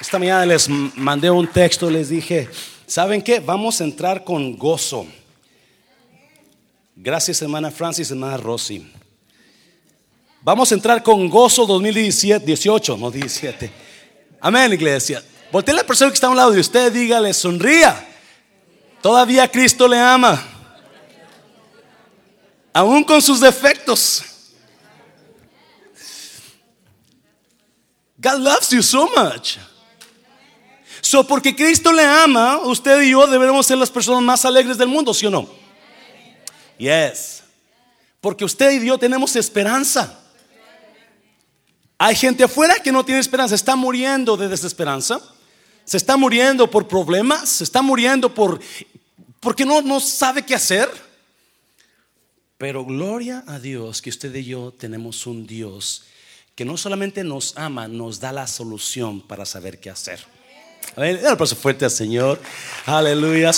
Esta mañana les mandé un texto, les dije, ¿saben qué? Vamos a entrar con gozo. Gracias, hermana Francis, hermana Rosy. Vamos a entrar con gozo 2017, 18, no 17. Amén, iglesia. Voltea a la persona que está a un lado de usted, dígale, sonría. Todavía Cristo le ama. Aún con sus defectos. God loves you so much. So, porque Cristo le ama, usted y yo debemos ser las personas más alegres del mundo, ¿sí o no? Yes. Porque usted y yo tenemos esperanza. Hay gente afuera que no tiene esperanza, está muriendo de desesperanza, se está muriendo por problemas, se está muriendo por porque no, no sabe qué hacer. Pero gloria a Dios que usted y yo tenemos un Dios que no solamente nos ama, nos da la solución para saber qué hacer. Amén. Un aplauso fuerte al Señor. Aleluya.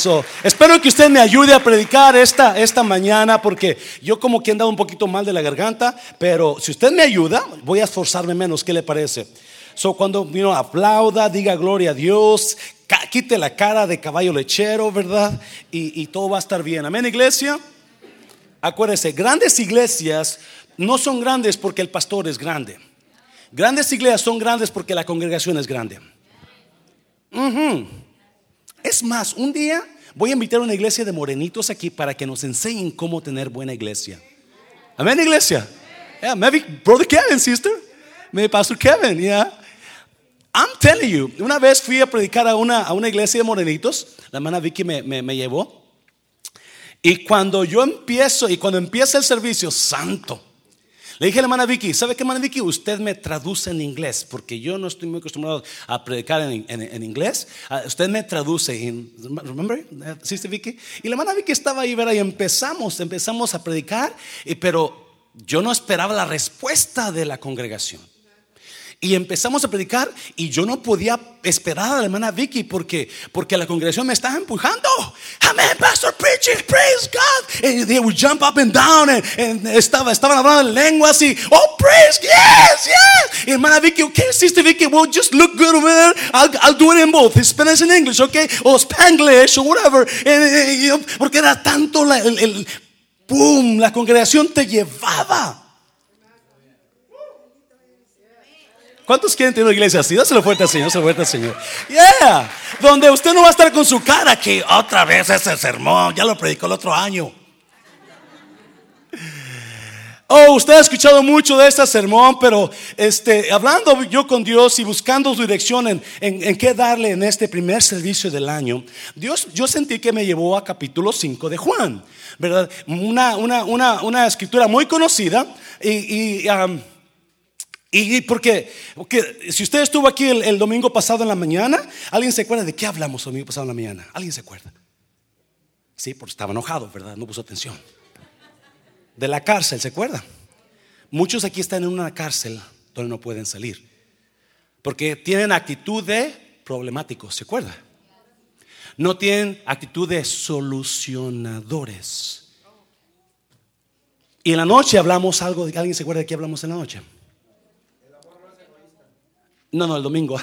espero que usted me ayude a predicar esta, esta mañana porque yo como que he andado un poquito mal de la garganta, pero si usted me ayuda, voy a esforzarme menos. ¿Qué le parece? So, cuando vino aplauda, diga gloria a Dios, quite la cara de caballo lechero, ¿verdad? Y, y todo va a estar bien. Amén, iglesia. Acuérdese, grandes iglesias no son grandes porque el pastor es grande. Grandes iglesias son grandes porque la congregación es grande. Es más, un día voy a invitar a una iglesia de morenitos aquí para que nos enseñen cómo tener buena iglesia. Amén, iglesia. Yeah, maybe brother Kevin, sister. Maybe Pastor Kevin, yeah. I'm telling you, una vez fui a predicar a una, a una iglesia de morenitos, la hermana Vicky me, me, me llevó. Y cuando yo empiezo, y cuando empieza el servicio, santo, le dije a la hermana Vicky, ¿sabe qué, hermana Vicky? Usted me traduce en inglés, porque yo no estoy muy acostumbrado a predicar en, inglés. Ah, usted me traduce en, remember, Sister Vicky? Y la hermana Vicky estaba ahí, ¿verdad? Y empezamos, empezamos a predicar, pero yo no esperaba la respuesta de la congregación. Y empezamos a predicar y yo no podía esperar a la hermana Vicky porque, porque la congregación me estaba empujando. Amén, Pastor preaching, praise God. And they would jump up and down and, estaba, estaban hablando en lenguas y, oh, praise, yes, yes. Y hermana Vicky, okay, sister Vicky, well, just look good over there. I'll, I'll do it in both, Spanish and English, okay? O Spanglish or whatever. porque era tanto la, el, el, boom, la congregación te llevaba. ¿Cuántos quieren tener una iglesia así? Dáselo fuerte al Señor, dáselo fuerte al Señor. Yeah. Donde usted no va a estar con su cara que otra vez ese sermón, ya lo predicó el otro año. Oh, usted ha escuchado mucho de este sermón, pero este, hablando yo con Dios y buscando su dirección en, en, qué darle en este primer servicio del año, Dios, yo sentí que me llevó a capítulo 5 de Juan, ¿verdad? Una, una, una, una escritura muy conocida y, y um, y porque, si usted estuvo aquí el, domingo pasado en la mañana, ¿alguien se acuerda de qué hablamos el domingo pasado en la mañana? ¿Alguien se acuerda? Sí, porque estaba enojado, ¿verdad? No puso atención. De la cárcel, ¿se acuerda? Muchos aquí están en una cárcel donde no pueden salir. Porque tienen actitud de problemáticos, ¿se acuerda? No tienen actitud de solucionadores. Y en la noche hablamos algo, ¿alguien se acuerda de qué hablamos en la noche? No, no, el domingo.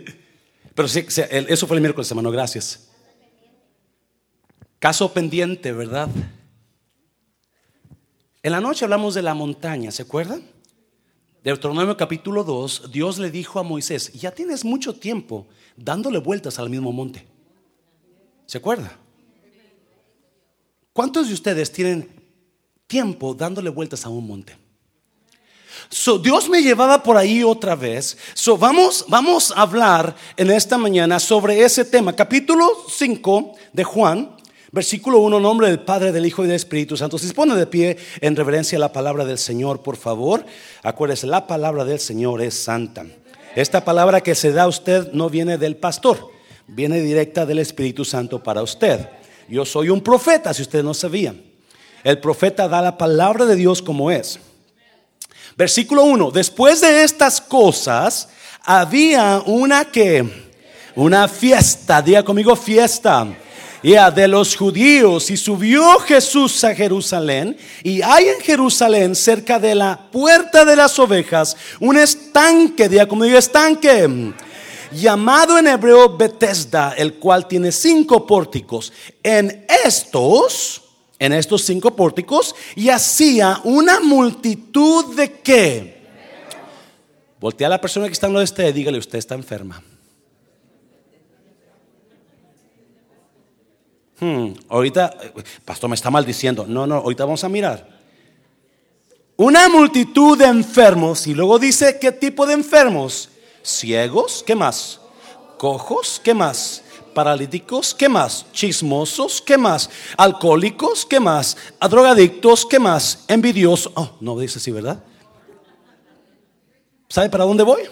Pero sí, eso fue el miércoles, hermano, gracias. Caso pendiente, ¿verdad? En la noche hablamos de la montaña, ¿se acuerdan? Deuteronomio capítulo 2, Dios le dijo a Moisés, ya tienes mucho tiempo dándole vueltas al mismo monte. ¿Se acuerda? ¿Cuántos de ustedes tienen tiempo dándole vueltas a un monte? So, Dios me llevaba por ahí otra vez. So, vamos, vamos a hablar en esta mañana sobre ese tema. Capítulo 5 de Juan, versículo 1, nombre del Padre, del Hijo y del Espíritu Santo. Se pone de pie en reverencia a la palabra del Señor, por favor. Acuérdese, la palabra del Señor es santa. Esta palabra que se da a usted no viene del pastor, viene directa del Espíritu Santo para usted. Yo soy un profeta, si usted no sabía. El profeta da la palabra de Dios como es. Versículo 1. Después de estas cosas, había una que, una fiesta, diga conmigo fiesta. Ya de los judíos y subió Jesús a Jerusalén y hay en Jerusalén cerca de la puerta de las ovejas un estanque, diga conmigo estanque llamado en hebreo Bethesda, el cual tiene cinco pórticos. En estos, en estos cinco pórticos, yacía una multitud de qué. Voltea a la persona que está en lo de usted y dígale, usted está enferma. Hmm, ahorita, pastor me está maldiciendo. No, no, ahorita vamos a mirar. Una multitud de enfermos y luego dice, ¿qué tipo de enfermos? Ciegos, ¿qué más? Cojos, ¿qué más? Paralíticos, ¿qué más? Chismosos, ¿qué más? Alcohólicos, ¿qué más? A drogadictos, ¿qué más? Envidiosos. Oh, no dice así, ¿verdad? ¿Sabe para dónde voy?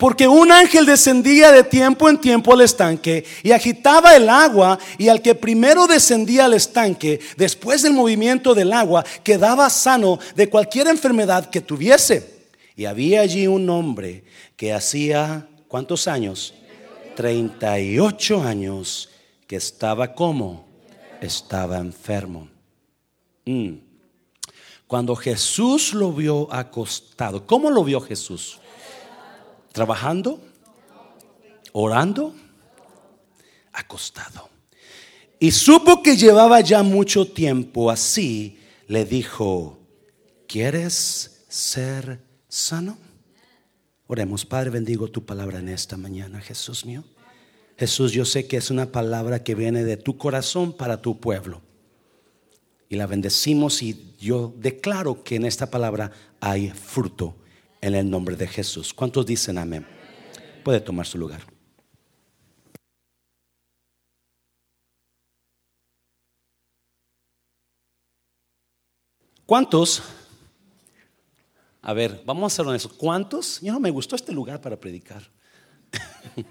Porque un ángel descendía de tiempo en tiempo al estanque y agitaba el agua y al que primero descendía al estanque, después del movimiento del agua, quedaba sano de cualquier enfermedad que tuviese. Y había allí un hombre que hacía, ¿cuántos años? 38 años que estaba como? Estaba enfermo. Mm. Cuando Jesús lo vio acostado, ¿cómo lo vio Jesús? trabajando, orando, acostado. Y supo que llevaba ya mucho tiempo así, le dijo, ¿quieres ser sano? Oremos, Padre, bendigo tu palabra en esta mañana, Jesús mío. Jesús, yo sé que es una palabra que viene de tu corazón para tu pueblo. Y la bendecimos y yo declaro que en esta palabra hay fruto en el nombre de Jesús. ¿Cuántos dicen amén? Puede tomar su lugar. ¿Cuántos? A ver, vamos a hacer eso. ¿Cuántos? Yo no me gustó este lugar para predicar.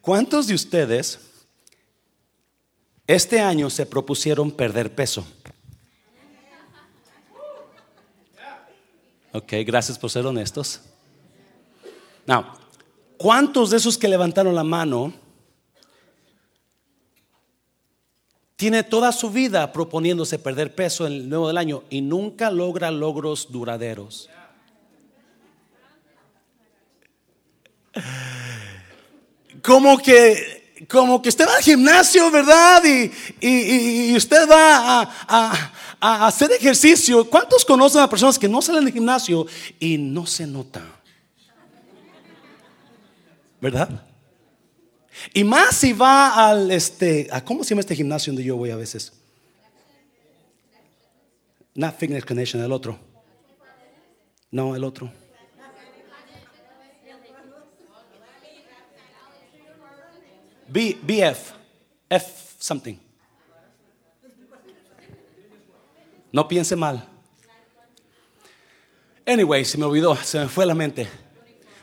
¿Cuántos de ustedes este año se propusieron perder peso? Ok, gracias por ser honestos. Now, ¿cuántos de esos que levantaron la mano tiene toda su vida proponiéndose perder peso en el nuevo del año y nunca logra logros duraderos? Como que como que usted va al gimnasio, ¿verdad? Y, usted va a, a, hacer ejercicio. ¿Cuántos conocen a personas que no salen del gimnasio y no se nota? ¿Verdad? Y más si va al este, ¿a ¿cómo se llama este gimnasio donde yo voy a veces? Not Fitness Connection, el otro. No, el otro. B, BF, F something. No piense mal. Anyway, se me olvidó, se me fue la mente.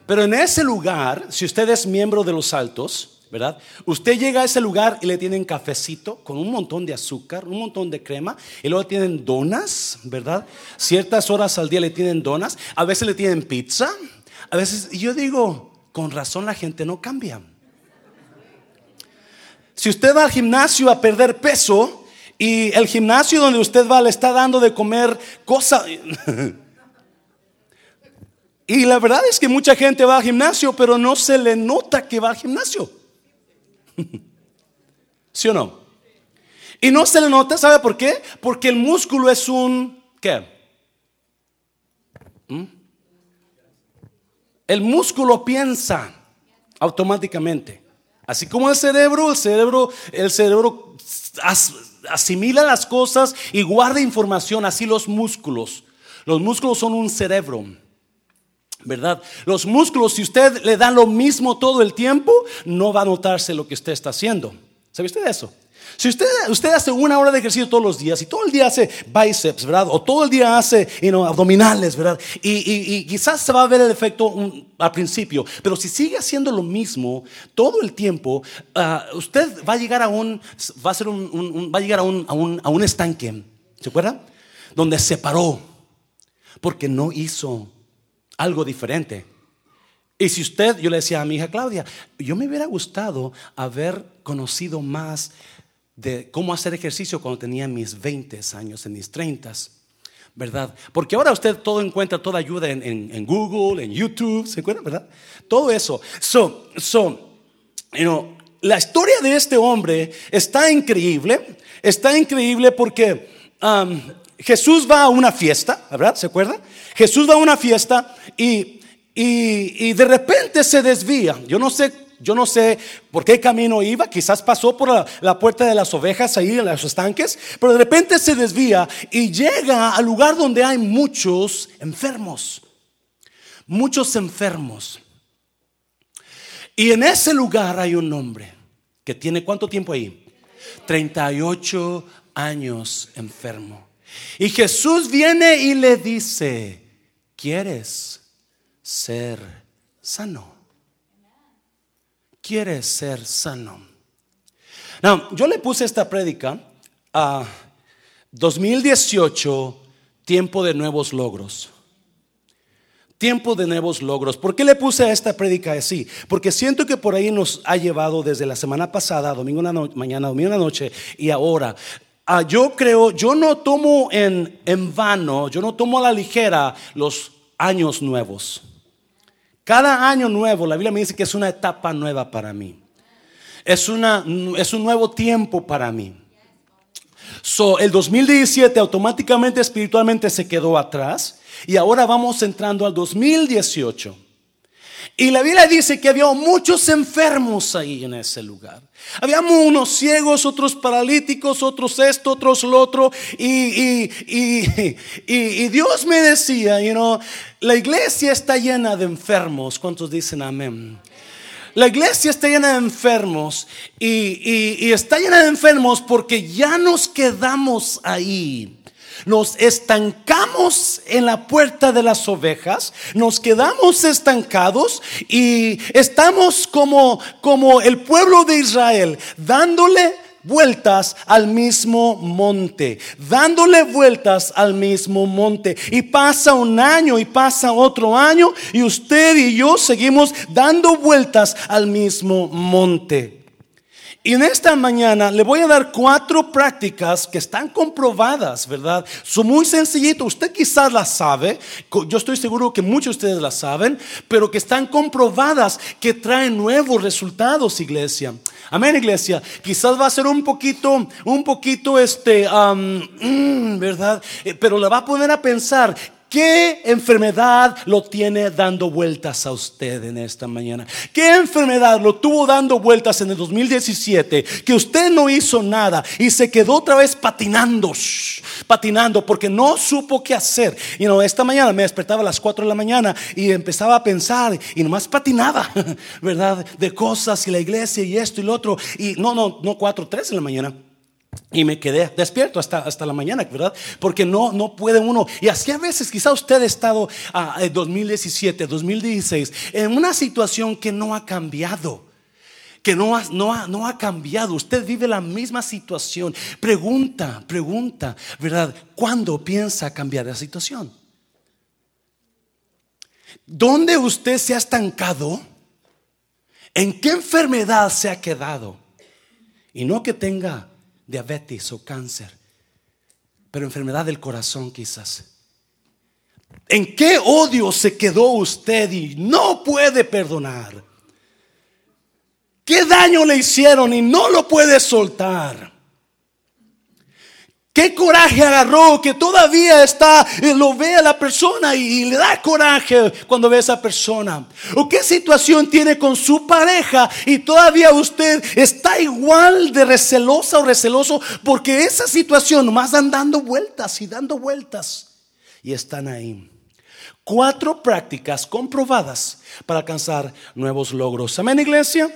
Pero en ese lugar, si usted es miembro de los altos, ¿verdad? Usted llega a ese lugar y le tienen cafecito con un montón de azúcar, un montón de crema, y luego tienen donas, ¿verdad? Ciertas horas al día le tienen donas, a veces le tienen pizza, a veces, y yo digo, con razón la gente no cambia. Si usted va al gimnasio a perder peso y el gimnasio donde usted va le está dando de comer cosas... y la verdad es que mucha gente va al gimnasio, pero no se le nota que va al gimnasio. ¿Sí o no? Y no se le nota, ¿sabe por qué? Porque el músculo es un... ¿Qué? ¿Mm? El músculo piensa automáticamente. Así como el cerebro, el cerebro, el cerebro asimila las cosas y guarda información, así los músculos. Los músculos son un cerebro. ¿Verdad? Los músculos, si usted le da lo mismo todo el tiempo, no va a notarse lo que usted está haciendo. ¿Sabe usted eso? Si usted, usted hace una hora de ejercicio todos los días y todo el día hace bíceps, ¿verdad? O todo el día hace abdominales, ¿verdad? Y, quizás se va a ver el efecto al principio, pero si sigue haciendo lo mismo todo el tiempo, ah, usted va a llegar a un, va a ser un, va a llegar a un, a un, a un estanque, ¿se acuerda? Donde se paró porque no hizo algo diferente. Y si usted, yo le decía a mi hija Claudia, yo me hubiera gustado haber conocido más de cómo hacer ejercicio cuando tenía mis 20 años, en mis 30. ¿verdad? Porque ahora usted todo encuentra toda ayuda en, Google, en YouTube, ¿se encuentra, verdad? Todo eso. So, so, you know, la historia de este hombre está increíble, está increíble porque um, Jesús va a una fiesta, ¿verdad? ¿Se acuerda? Jesús va a una fiesta y, y, y de repente se desvía. Yo no sé yo no sé por qué camino iba, quizás pasó por la, puerta de las ovejas ahí en los estanques, pero de repente se desvía y llega al lugar donde hay muchos enfermos, muchos enfermos. Y en ese lugar hay un hombre que tiene cuánto tiempo ahí? 38 años enfermo. Y Jesús viene y le dice, ¿quieres ser sano? quiere ser sano. Yo le puse esta prédica a 2018, tiempo de nuevos logros. Tiempo de nuevos logros. ¿Por qué le puse a esta prédica así? Porque siento que por ahí nos ha llevado desde la semana pasada, domingo mañana, domingo en la noche y ahora. Ah, yo creo, yo no tomo en, en vano, yo no tomo a la ligera los años nuevos. Cada año nuevo, la Biblia me dice que es una etapa nueva para mí. Es, una, es un nuevo tiempo para mí. So, el 2017 automáticamente espiritualmente se quedó atrás y ahora vamos entrando al 2018. Y la Biblia dice que había muchos enfermos ahí en ese lugar. Habíamos unos ciegos, otros paralíticos, otros esto, otros lo otro. Y, y, Dios me decía, you know, la iglesia está llena de enfermos. ¿Cuántos dicen amén? La iglesia está llena de enfermos y está llena de enfermos porque ya nos quedamos ahí nos estancamos en la puerta de las ovejas, nos quedamos estancados y estamos como, como el pueblo de Israel, dándole vueltas al mismo monte, dándole vueltas al mismo monte. Y pasa un año y pasa otro año y usted y yo seguimos dando vueltas al mismo monte. Y en esta mañana le voy a dar cuatro prácticas que están comprobadas, ¿verdad? Son muy sencillitas. Usted quizás las sabe. Yo estoy seguro que muchos de ustedes las saben, pero que están comprobadas que traen nuevos resultados, iglesia. Amén, iglesia. Quizás va a ser un poquito, un poquito, este, mm, ¿verdad? Eh, pero le va a poner a pensar ¿Qué enfermedad lo tiene dando vueltas a usted en esta mañana? ¿Qué enfermedad lo tuvo dando vueltas en el 2017 que usted no hizo nada y se quedó otra vez patinando, patinando porque no supo qué hacer? Y no, esta mañana me despertaba a las 4 de la mañana y empezaba a pensar y nomás patinaba, ¿verdad? De cosas y la iglesia y esto y lo otro. Y no, no, no 4, 3 de la mañana. Y me quedé despierto hasta, hasta la mañana, ¿verdad? Porque no, no puede uno. Y así a veces, quizá usted ha estado ah, en 2017, 2016, en una situación que no ha cambiado. Que no ha, no, ha, no ha cambiado. Usted vive la misma situación. Pregunta, pregunta, ¿verdad? ¿Cuándo piensa cambiar la situación? ¿Dónde usted se ha estancado? ¿En qué enfermedad se ha quedado? Y no que tenga diabetes o cáncer, pero enfermedad del corazón quizás. ¿En qué odio se quedó usted y no puede perdonar? ¿Qué daño le hicieron y no lo puede soltar? ¿Qué coraje agarró que todavía está, eh, lo ve a la persona y, le da coraje cuando ve a esa persona? ¿O qué situación tiene con su pareja y todavía usted está igual de recelosa o receloso porque esa situación más dan dando vueltas y dando vueltas y están ahí? Cuatro prácticas comprobadas para alcanzar nuevos logros. Amén, iglesia.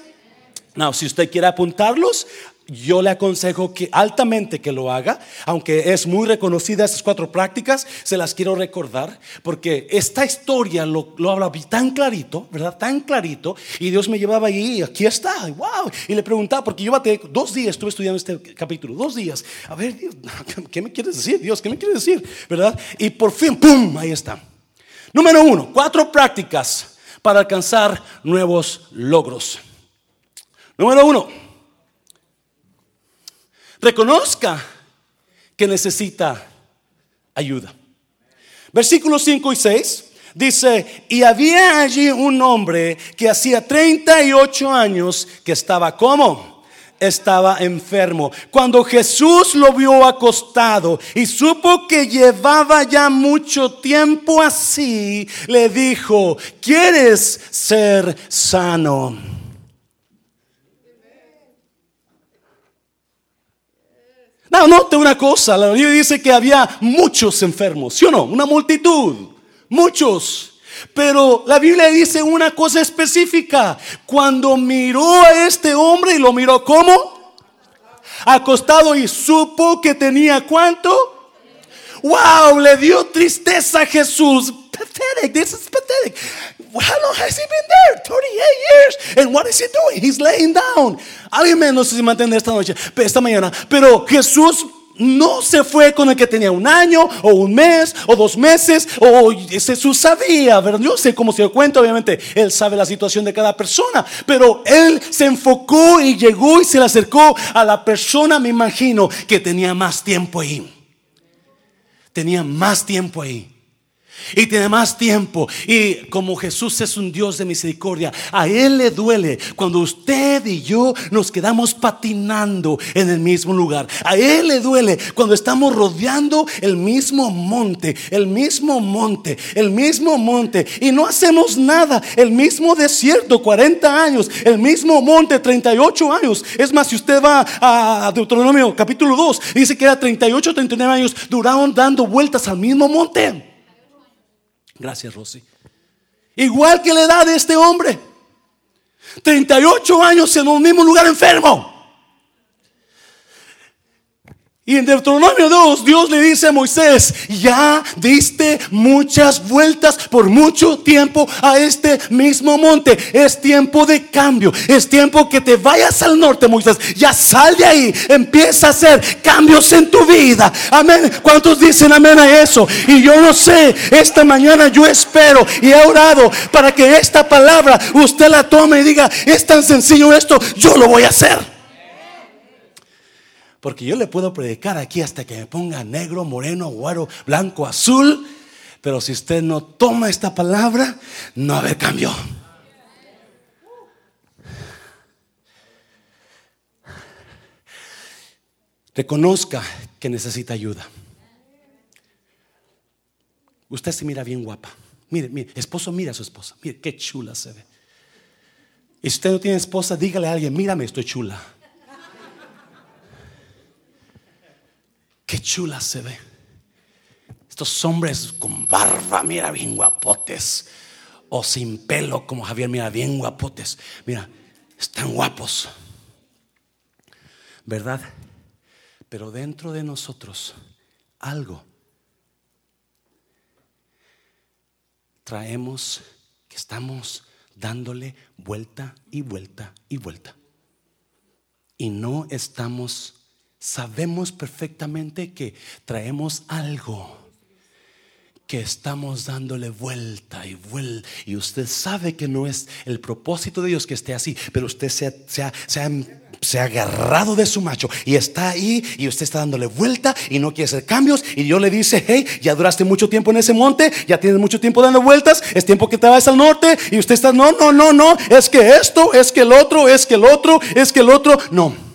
No, si usted quiere apuntarlos, yo le aconsejo que altamente que lo haga, aunque es muy reconocida estas cuatro prácticas, se las quiero recordar, porque esta historia lo, lo habla tan clarito, ¿verdad? Tan clarito, y Dios me llevaba ahí, aquí está, wow, y le preguntaba, porque yo dos días estuve estudiando este capítulo, dos días, a ver, ¿qué me quieres decir, Dios? ¿Qué me quieres decir? ¿Verdad? Y por fin, ¡pum! Ahí está. Número uno, cuatro prácticas para alcanzar nuevos logros. Número uno, reconozca que necesita ayuda. Versículos 5 y 6 dice, y había allí un hombre que hacía 38 años que estaba como estaba enfermo. Cuando Jesús lo vio acostado y supo que llevaba ya mucho tiempo así, le dijo, ¿quieres ser sano? No, note una cosa, la Biblia dice que había muchos enfermos, ¿sí o no? Una multitud, muchos. Pero la Biblia dice una cosa específica. Cuando miró a este hombre y lo miró como acostado y supo que tenía cuánto. Wow, le dio tristeza a Jesús. Pathetic, this is pathetic. How long has he been there? 38 years. And what is he doing? He's laying down. Alguien me no sé si me esta noche, esta mañana. Pero Jesús no se fue con el que tenía un año o un mes o dos meses o Jesús sabía, ¿verdad? Yo sé cómo se dio cuenta, obviamente, él sabe la situación de cada persona, pero él se enfocó y llegó y se le acercó a la persona, me imagino, que tenía más tiempo ahí. Tenía más tiempo ahí y tiene más tiempo. Y como Jesús es un Dios de misericordia, a Él le duele cuando usted y yo nos quedamos patinando en el mismo lugar. A Él le duele cuando estamos rodeando el mismo monte, el mismo monte, el mismo monte y no hacemos nada. El mismo desierto, 40 años, el mismo monte, 38 años. Es más, si usted va a Deuteronomio capítulo 2, dice que era 38, 39 años, duraron dando vueltas al mismo monte. Gracias, Rosy. Igual que la edad de este hombre. 38 años en un mismo lugar enfermo. Y en Deuteronomio 2, Dios le dice a Moisés, ya diste muchas vueltas por mucho tiempo a este mismo monte. Es tiempo de cambio. Es tiempo que te vayas al norte, Moisés. Ya sal de ahí. Empieza a hacer cambios en tu vida. Amén. ¿Cuántos dicen amén a eso? Y yo no sé, esta mañana yo espero y he orado para que esta palabra usted la tome y diga, es tan sencillo esto, yo lo voy a hacer. Porque yo le puedo predicar aquí hasta que me ponga negro, moreno, güero, blanco, azul. Pero si usted no toma esta palabra, no haber cambio. Reconozca que necesita ayuda. Usted se mira bien guapa. Mire, mire, esposo, mira a su esposa. Mire, qué chula se ve. Y si usted no tiene esposa, dígale a alguien, mírame, estoy chula. Qué chula se ve. Estos hombres con barba, mira, bien guapotes. O sin pelo, como Javier, mira, bien guapotes. Mira, están guapos. ¿Verdad? Pero dentro de nosotros, algo traemos que estamos dándole vuelta y vuelta y vuelta. Y no estamos sabemos perfectamente que traemos algo que estamos dándole vuelta y vuelta. Y usted sabe que no es el propósito de Dios que esté así, pero usted se ha, se ha, agarrado de su macho y está ahí y usted está dándole vuelta y no quiere hacer cambios. Y Dios le dice, hey, ya duraste mucho tiempo en ese monte, ya tienes mucho tiempo dando vueltas, es tiempo que te vayas al norte y usted está, no, no, no, no, es que esto, es que el otro, es que el otro, es que el otro, no.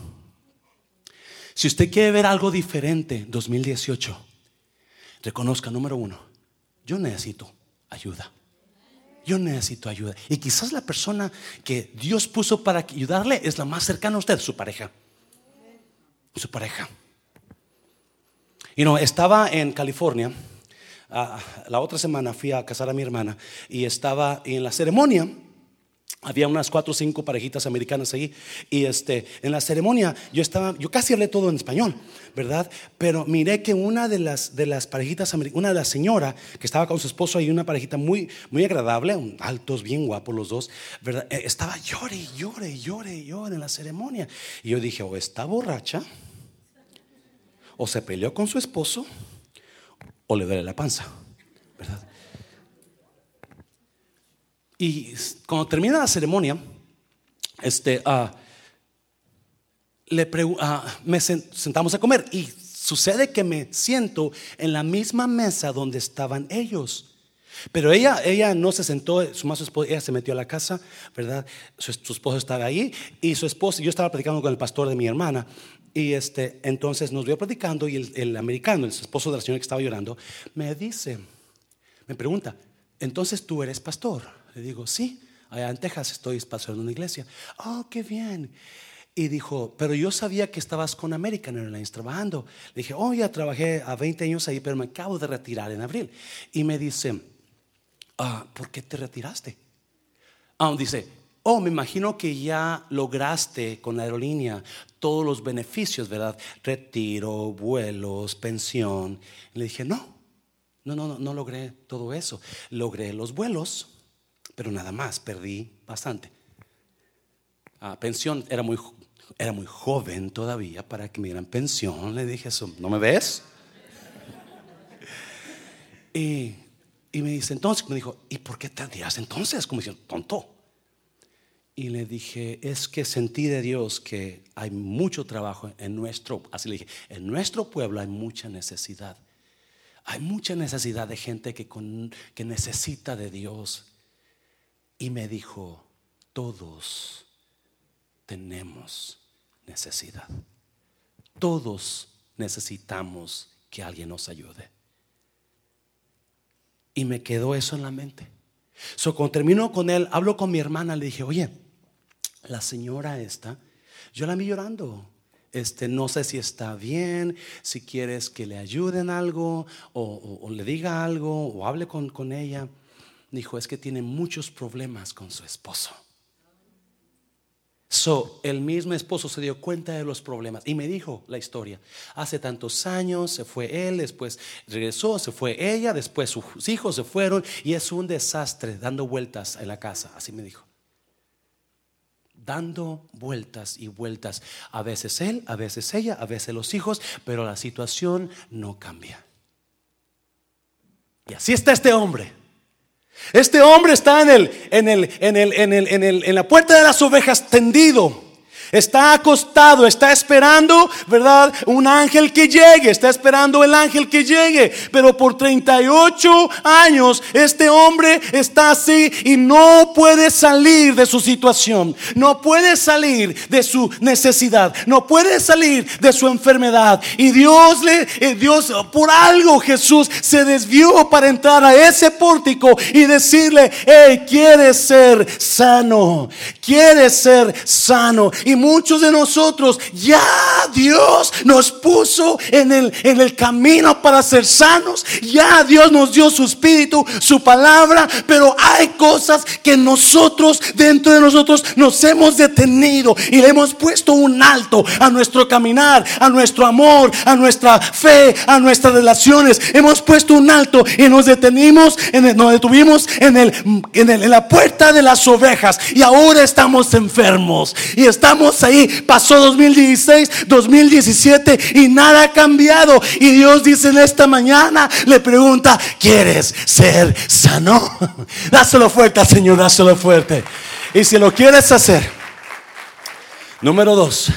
Si usted quiere ver algo diferente 2018, reconozca, número uno, yo necesito ayuda. Yo necesito ayuda. Y quizás la persona que Dios puso para ayudarle es la más cercana a usted, su pareja. Su pareja. Y no, estaba en California. Ah, la otra semana fui a casar a mi hermana y estaba en la ceremonia había unas cuatro o cinco parejitas americanas ahí. Y este, en la ceremonia yo estaba, yo casi hablé todo en español, ¿verdad? Pero miré que una de las, de las parejitas una de las señoras que estaba con su esposo ahí, una parejita muy, muy agradable, altos, bien guapos los dos, ¿verdad? Eh, estaba llore, llore, llore, llore en la ceremonia. Y yo dije, o está borracha, o se peleó con su esposo, o le duele la panza, ¿verdad? Y cuando termina la ceremonia, este, uh, le uh, me sentamos a comer y sucede que me siento en la misma mesa donde estaban ellos. Pero ella, ella no se sentó, su más ella se metió a la casa, ¿verdad? Su, esposo estaba ahí y su esposo, yo estaba platicando con el pastor de mi hermana y este, entonces nos vio platicando y el, el americano, el esposo de la señora que estaba llorando, me dice, me pregunta, entonces tú eres pastor. Le digo, sí, allá en Texas estoy pasando una iglesia. Oh, qué bien. Y dijo, pero yo sabía que estabas con American Airlines trabajando. Le dije, oh, ya trabajé a 20 años ahí, pero me acabo de retirar en abril. Y me dice, ah, ¿por qué te retiraste? Ah, dice, oh, me imagino que ya lograste con la aerolínea todos los beneficios, ¿verdad? Retiro, vuelos, pensión. Le dije, no, no, no, no, no logré todo eso. Logré los vuelos, pero nada más, perdí bastante. Ah, pensión era muy era muy joven todavía para que me dieran pensión. Le dije eso, ¿no me ves? Y, me dice, entonces, me dijo, ¿y por qué te dirás entonces? Como diciendo, tonto. Y le dije, es que sentí de Dios que hay mucho trabajo en nuestro, así le dije, en nuestro pueblo hay mucha necesidad. Hay mucha necesidad de gente que, que necesita de Dios. Y me dijo, todos tenemos necesidad. Todos necesitamos que alguien nos ayude. Y me quedó eso en la mente. So, cuando termino con él, hablo con mi hermana, le dije, oye, la señora esta, yo la vi llorando. Este, no sé si está bien, si quieres que le ayuden algo o, le diga algo o hable con, con ella. Dijo, es que tiene muchos problemas con su esposo. So, el mismo esposo se dio cuenta de los problemas y me dijo la historia. Hace tantos años se fue él, después regresó, se fue ella, después sus hijos se fueron y es un desastre dando vueltas en la casa, así me dijo. Dando vueltas y vueltas. A veces él, a veces ella, a veces los hijos, pero la situación no cambia. Y así está este hombre. Este hombre está en, el, en, el, en, el, en, el, en, la puerta de las ovejas tendido. Está acostado, está esperando, ¿verdad? Un ángel que llegue, está esperando el ángel que llegue. Pero por 38 años este hombre está así y no puede salir de su situación. No puede salir de su necesidad. No puede salir de su enfermedad. Y Dios le, eh, Dios, por algo Jesús se desvió para entrar a ese pórtico y decirle, hey, quieres ser sano. Quieres ser sano. Y muchos de nosotros ya Dios nos puso en el, en el camino para ser sanos. Ya Dios nos dio su espíritu, su palabra. Pero hay cosas que nosotros, dentro de nosotros, nos hemos detenido y le hemos puesto un alto a nuestro caminar, a nuestro amor, a nuestra fe, a nuestras relaciones. Hemos puesto un alto y nos detenimos, en nos detuvimos en, el, en, el, en la puerta de las ovejas. Y ahora estamos enfermos y estamos ahí. Pasó 2016, 2017 y nada ha cambiado. Y Dios dice en esta mañana, le pregunta, ¿quieres ser sano? Dáselo fuerte Señor, dáselo fuerte. Y si lo quieres hacer, número dos,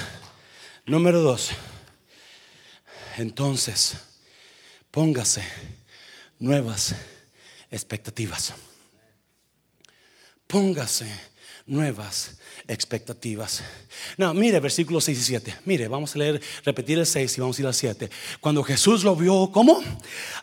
número dos, entonces póngase nuevas expectativas. Póngase nuevas expectativas. No, mire versículos 6 y 7. Mire, vamos a leer, repetir el 6 y vamos a ir al 7. Cuando Jesús lo vio, ¿cómo?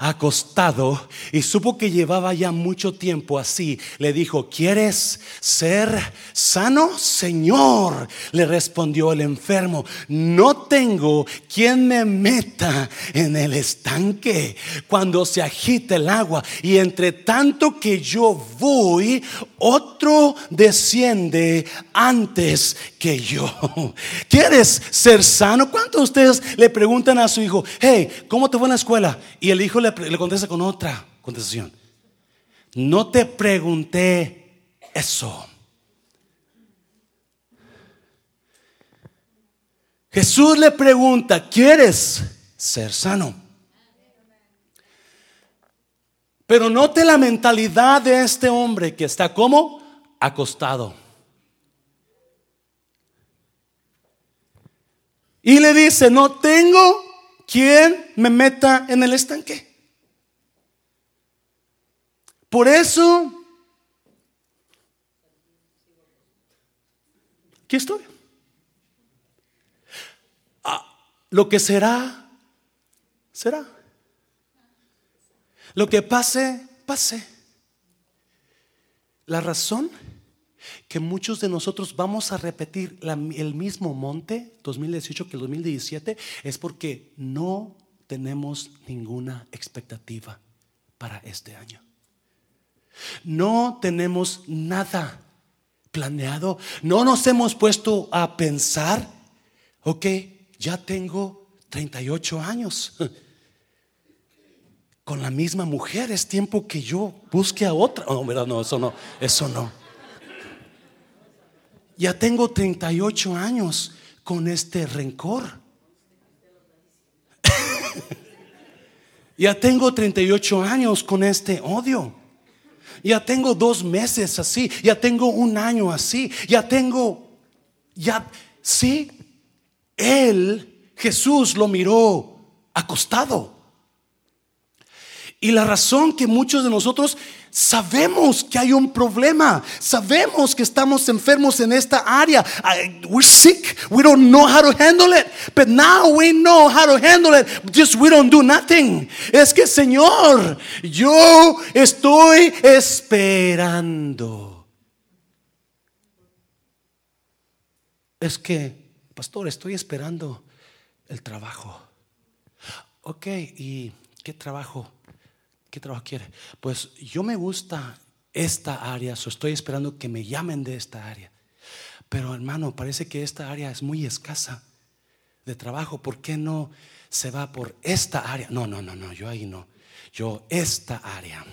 Acostado y supo que llevaba ya mucho tiempo así, le dijo, ¿quieres ser sano? Señor, le respondió el enfermo, no tengo quien me meta en el estanque cuando se agita el agua y entre tanto que yo voy, otro desciende antes que yo. ¿Quieres ser sano? ¿Cuántos de ustedes le preguntan a su hijo, hey, ¿cómo te fue en la escuela? Y el hijo le, le contesta con otra contestación. No te pregunté eso. Jesús le pregunta, ¿quieres ser sano? Pero note la mentalidad de este hombre que está como acostado. Y le dice, no tengo quien me meta en el estanque. Por eso, aquí estoy. Ah, lo que será, será. Lo que pase, pase. La razón que muchos de nosotros vamos a repetir el mismo monte 2018 que el 2017 es porque no tenemos ninguna expectativa para este año. No tenemos nada planeado. No nos hemos puesto a pensar, ok, ya tengo 38 años. Con la misma mujer es tiempo que yo busque a otra. No, no, eso no, eso no. Ya tengo 38 años con este rencor. ya tengo 38 años con este odio. Ya tengo dos meses así. Ya tengo un año así. Ya tengo, ya, sí. Él, Jesús, lo miró acostado. Y la razón que muchos de nosotros sabemos que hay un problema, sabemos que estamos enfermos en esta área. We're sick, we don't know how to handle it, but now we know how to handle it, just we don't do nothing. Es que, Señor, yo estoy esperando. Es que, pastor, estoy esperando el trabajo. Ok, ¿y qué trabajo? ¿Qué trabajo quiere? Pues yo me gusta esta área, estoy esperando que me llamen de esta área. Pero hermano, parece que esta área es muy escasa de trabajo. ¿Por qué no se va por esta área? No, no, no, no, yo ahí no. Yo esta área.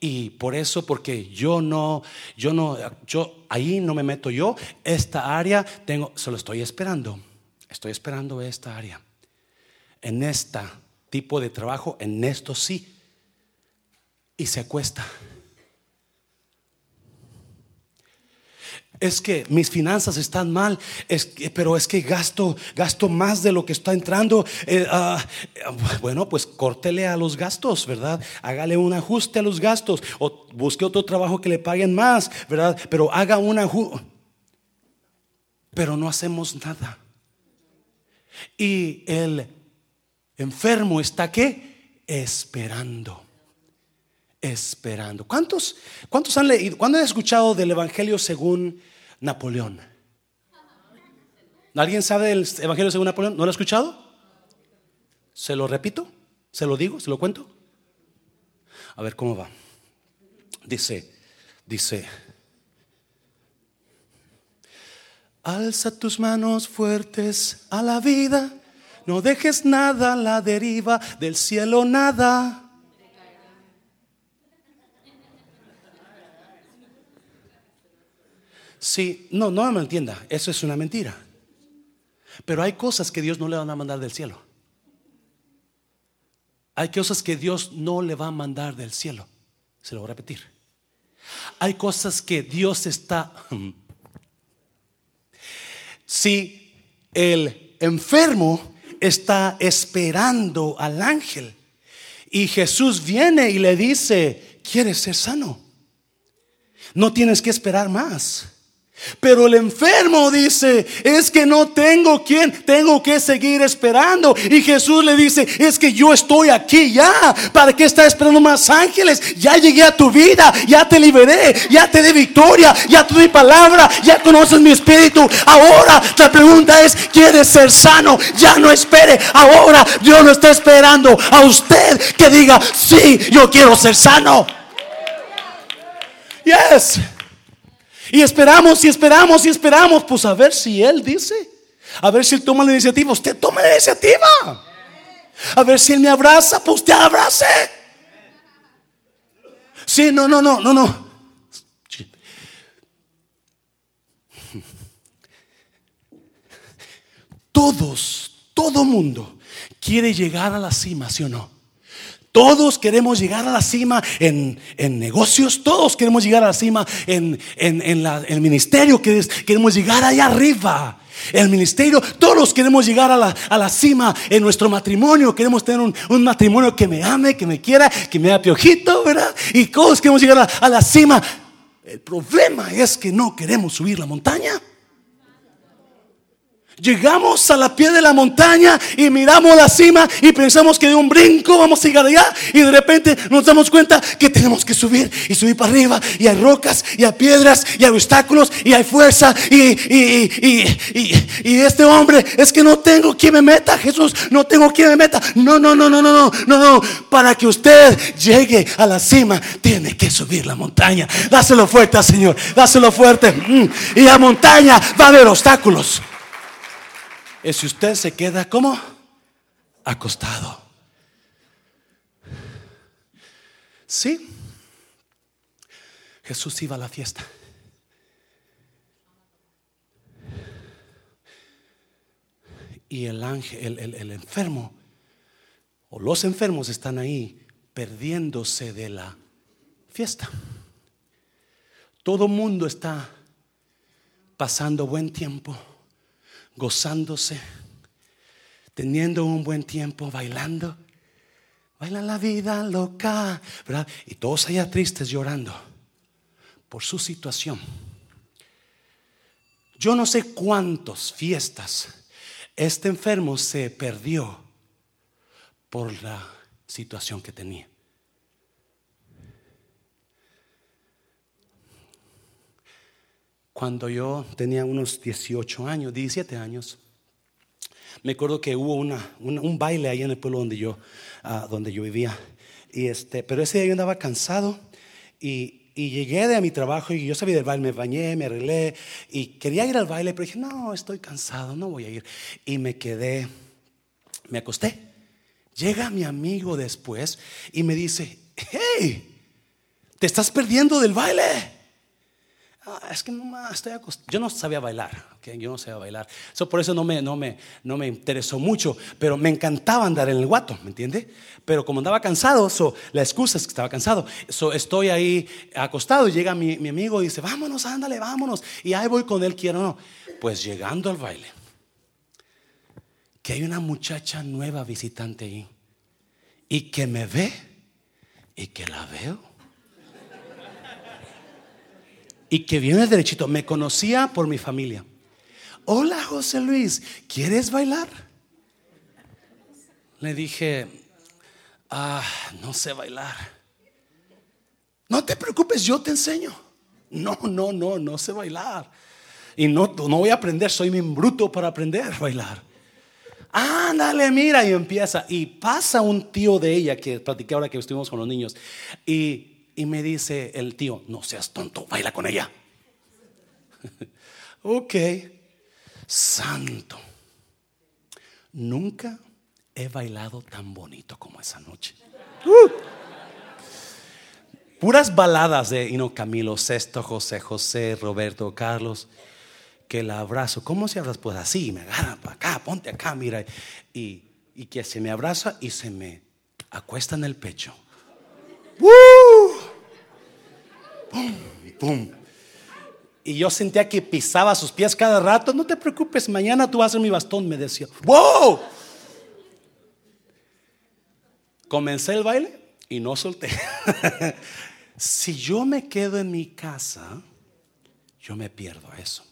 Y por eso, porque yo no, yo no, yo ahí no me meto yo, esta área tengo, solo estoy esperando. Estoy esperando esta área. En esta tipo de trabajo, en esto sí y se acuesta. Es que mis finanzas están mal, es pero es que gasto, gasto más de lo que está entrando. Eh, ah, bueno, pues córtele a los gastos, ¿verdad? Hágale un ajuste a los gastos o busque otro trabajo que le paguen más, ¿verdad? Pero haga un ajuste. Pero no hacemos nada. Y el enfermo está qué? Esperando esperando. ¿Cuántos, cuántos han leído, cuándo han escuchado del Evangelio según Napoleón? ¿Alguien sabe del Evangelio según Napoleón? ¿No lo ha escuchado? ¿Se lo repito? ¿Se lo digo? ¿Se lo cuento? A ver cómo va. Dice, dice, alza tus manos fuertes a la vida, no dejes nada a la deriva, del cielo nada Sí, no, no me entienda, eso es una mentira. Pero hay cosas que Dios no le van a mandar del cielo. Hay cosas que Dios no le va a mandar del cielo. Se lo voy a repetir. Hay cosas que Dios está... Si el enfermo está esperando al ángel y Jesús viene y le dice, ¿quieres ser sano? No tienes que esperar más. Pero el enfermo dice, es que no tengo quien, tengo que seguir esperando. Y Jesús le dice, es que yo estoy aquí ya. ¿Para qué está esperando más ángeles? Ya llegué a tu vida, ya te liberé, ya te di victoria, ya te di palabra, ya conoces mi espíritu. Ahora la pregunta es, ¿quieres ser sano? Ya no espere. Ahora Dios no está esperando a usted que diga, sí, yo quiero ser sano. Yes. Y esperamos y esperamos y esperamos. Pues a ver si Él dice. A ver si Él toma la iniciativa. Usted toma la iniciativa. A ver si Él me abraza. Pues usted abrace. Sí, no, no, no, no, no. Todos, todo mundo quiere llegar a la cima, ¿sí o no? Todos queremos llegar a la cima en, negocios, todos queremos llegar a la cima en, el ministerio, queremos llegar allá arriba. El ministerio, todos queremos llegar a la, a la cima en nuestro matrimonio. Queremos tener un, un, matrimonio que me ame, que me quiera, que me haga piojito, ¿verdad? Y todos queremos llegar a, a la cima. El problema es que no queremos subir la montaña. Llegamos a la pie de la montaña y miramos la cima y pensamos que de un brinco vamos a llegar allá y de repente nos damos cuenta que tenemos que subir y subir para arriba y hay rocas y hay piedras y hay obstáculos y hay fuerza y, y, y, y este hombre es que no tengo quien me meta, Jesús, no tengo quien me meta. No, no, no, no, no, no, no, no. Para que usted llegue a la cima tiene que subir la montaña. Dáselo fuerte Señor, dáselo fuerte. Mm. Y la montaña va a haber obstáculos es si usted se queda como acostado. Sí, Jesús iba a la fiesta. Y el ángel, el, el enfermo, o los enfermos están ahí perdiéndose de la fiesta. Todo mundo está pasando buen tiempo gozándose, teniendo un buen tiempo, bailando. Baila la vida loca, ¿verdad? Y todos allá tristes llorando por su situación. Yo no sé cuántas fiestas este enfermo se perdió por la situación que tenía. Cuando yo tenía unos 18 años, 17 años, me acuerdo que hubo una, un baile ahí en el pueblo donde yo, uh, donde yo vivía. Y este, pero ese día yo andaba cansado y, y, llegué de mi trabajo y yo sabía del baile, me bañé, me arreglé y quería ir al baile, pero dije, no, estoy cansado, no voy a ir. Y me quedé, me acosté. Llega mi amigo después y me dice, hey, te estás perdiendo del baile. Ah, es que no estoy Yo no sabía bailar, ¿okay? yo no sabía bailar. por eso no me, no, me, no me interesó mucho, pero me encantaba andar en el guato, ¿me entiende? Pero como andaba cansado, la excusa es que estaba cansado. estoy ahí acostado llega mi, mi, amigo y dice, vámonos, ándale, vámonos. Y ahí voy con él, quiero no. Pues llegando al baile, que hay una muchacha nueva visitante ahí y que me ve y que la veo y que viene derechito. Me conocía por mi familia. Hola José Luis, ¿quieres bailar? Le dije, ah, no sé bailar. No te preocupes, yo te enseño. No, no, no, no sé bailar. Y no, no voy a aprender, soy mi bruto para aprender a bailar. Ándale, mira, y empieza. Y pasa un tío de ella que platiqué ahora que estuvimos con los niños. Y y me dice el tío, no seas tonto, baila con ella. ok, santo. Nunca he bailado tan bonito como esa noche. Uh. Puras baladas de you Camilo Sesto, José José, Roberto Carlos, que la abrazo. ¿Cómo se abraza? Pues así, me agarra para acá, ponte acá, mira. Y, y que se me abraza y se me acuesta en el pecho. Y yo sentía que pisaba sus pies cada rato. No te preocupes, mañana tú vas a ser mi bastón, me decía. ¡Wow! Comencé el baile y no solté. si yo me quedo en mi casa, yo me pierdo eso.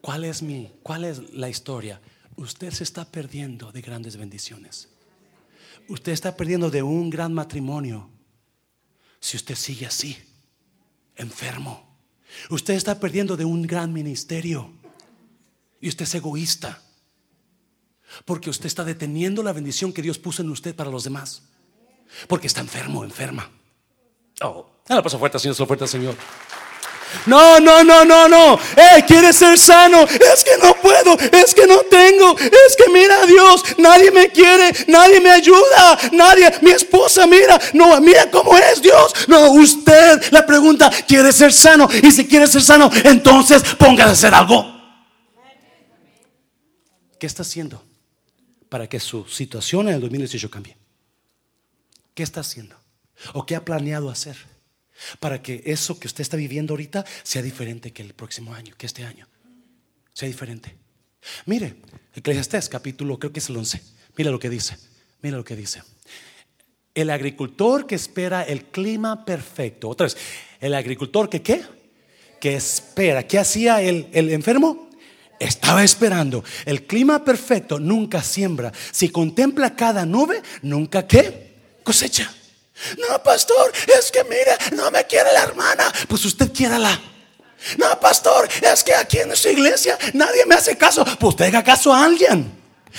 ¿Cuál es mi, cuál es la historia? Usted se está perdiendo de grandes bendiciones. Usted está perdiendo de un gran matrimonio si usted sigue así, enfermo. Usted está perdiendo de un gran ministerio y usted es egoísta. Porque usted está deteniendo la bendición que Dios puso en usted para los demás. Porque está enfermo, enferma. Oh, la paso fuerte, Señor, fuerte, Señor. No, no, no, no, no. Eh, quieres ser sano. Es que no puedo. Es que no tengo. Es que mira a Dios. Nadie me quiere. Nadie me ayuda. Nadie. Mi esposa, mira. No, mira cómo es Dios. No, usted la pregunta, ¿quiere ser sano? Y si quiere ser sano, entonces póngase a hacer algo. ¿Qué está haciendo para que su situación en el 2018 cambie? ¿Qué está haciendo? ¿O qué ha planeado hacer? Para que eso que usted está viviendo ahorita sea diferente que el próximo año, que este año. Sea diferente. Mire, Eclesiastés capítulo, creo que es el 11. Mira lo que dice. Mira lo que dice. El agricultor que espera el clima perfecto. Otra vez, el agricultor que qué? Que espera. ¿Qué hacía el, el enfermo? Estaba esperando. El clima perfecto nunca siembra. Si contempla cada nube, nunca qué? Cosecha. No, pastor, es que mire, no me quiere la hermana. Pues usted la No, pastor, es que aquí en esta iglesia nadie me hace caso. Pues usted haga caso a alguien.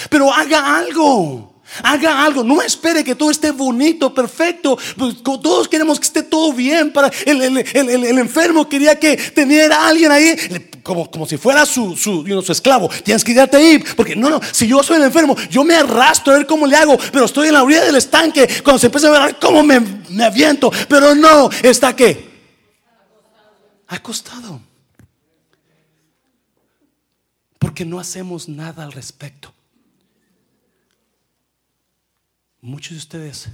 Pero haga algo. Haga algo, no espere que todo esté bonito, perfecto. Pues, todos queremos que esté todo bien. Para el, enfermo quería que teniera alguien ahí, como, si fuera su, esclavo. Tienes que quedarte ahí, porque no, no. Si yo soy el enfermo, yo me arrastro a ver cómo le hago, pero estoy en la orilla del estanque. Cuando se empieza a ver cómo me, me aviento, pero no, está que acostado, porque no hacemos nada al respecto. Muchos de ustedes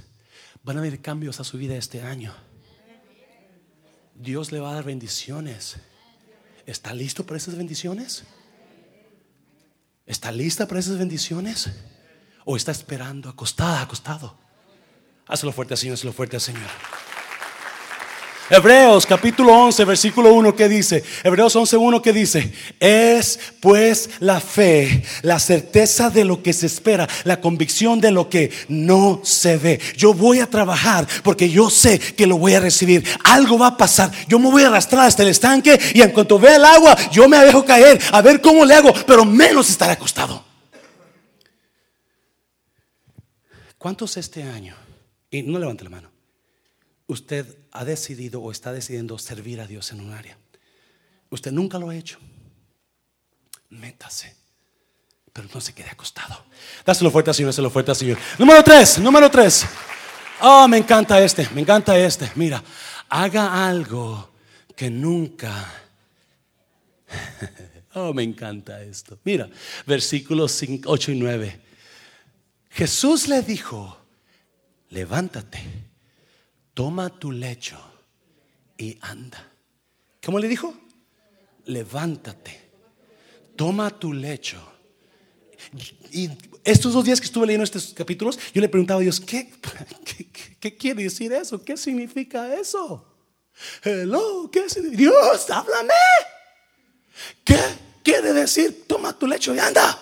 van a ver cambios a su vida este año. Dios le va a dar bendiciones. ¿Está listo para esas bendiciones? ¿Está lista para esas bendiciones? ¿O está esperando acostada, acostado? Hazlo fuerte, Señor, hazlo fuerte, Señor. Hebreos capítulo 11, versículo 1 que dice, Hebreos 11, 1 que dice, es pues la fe, la certeza de lo que se espera, la convicción de lo que no se ve. Yo voy a trabajar porque yo sé que lo voy a recibir. Algo va a pasar. Yo me voy a arrastrar hasta el estanque y en cuanto vea el agua, yo me dejo caer a ver cómo le hago, pero menos estar acostado. ¿Cuántos este año? Y no levante la mano usted ha decidido o está decidiendo servir a Dios en un área. Usted nunca lo ha hecho. Métase. Pero no se quede acostado. Dáselo fuerte Señor, dáselo fuerte Señor. Número tres, número tres. Oh, me encanta este, me encanta este. Mira, haga algo que nunca. Oh, me encanta esto. Mira, versículos 8 y 9. Jesús le dijo, levántate toma tu lecho y anda. ¿Cómo le dijo? Levántate, toma tu lecho. Y estos dos días que estuve leyendo estos capítulos, yo le preguntaba a Dios, ¿qué, qué, quiere decir eso? ¿Qué significa eso? Hello, ¿qué significa? Dios, háblame. ¿Qué quiere decir? Toma tu lecho y anda.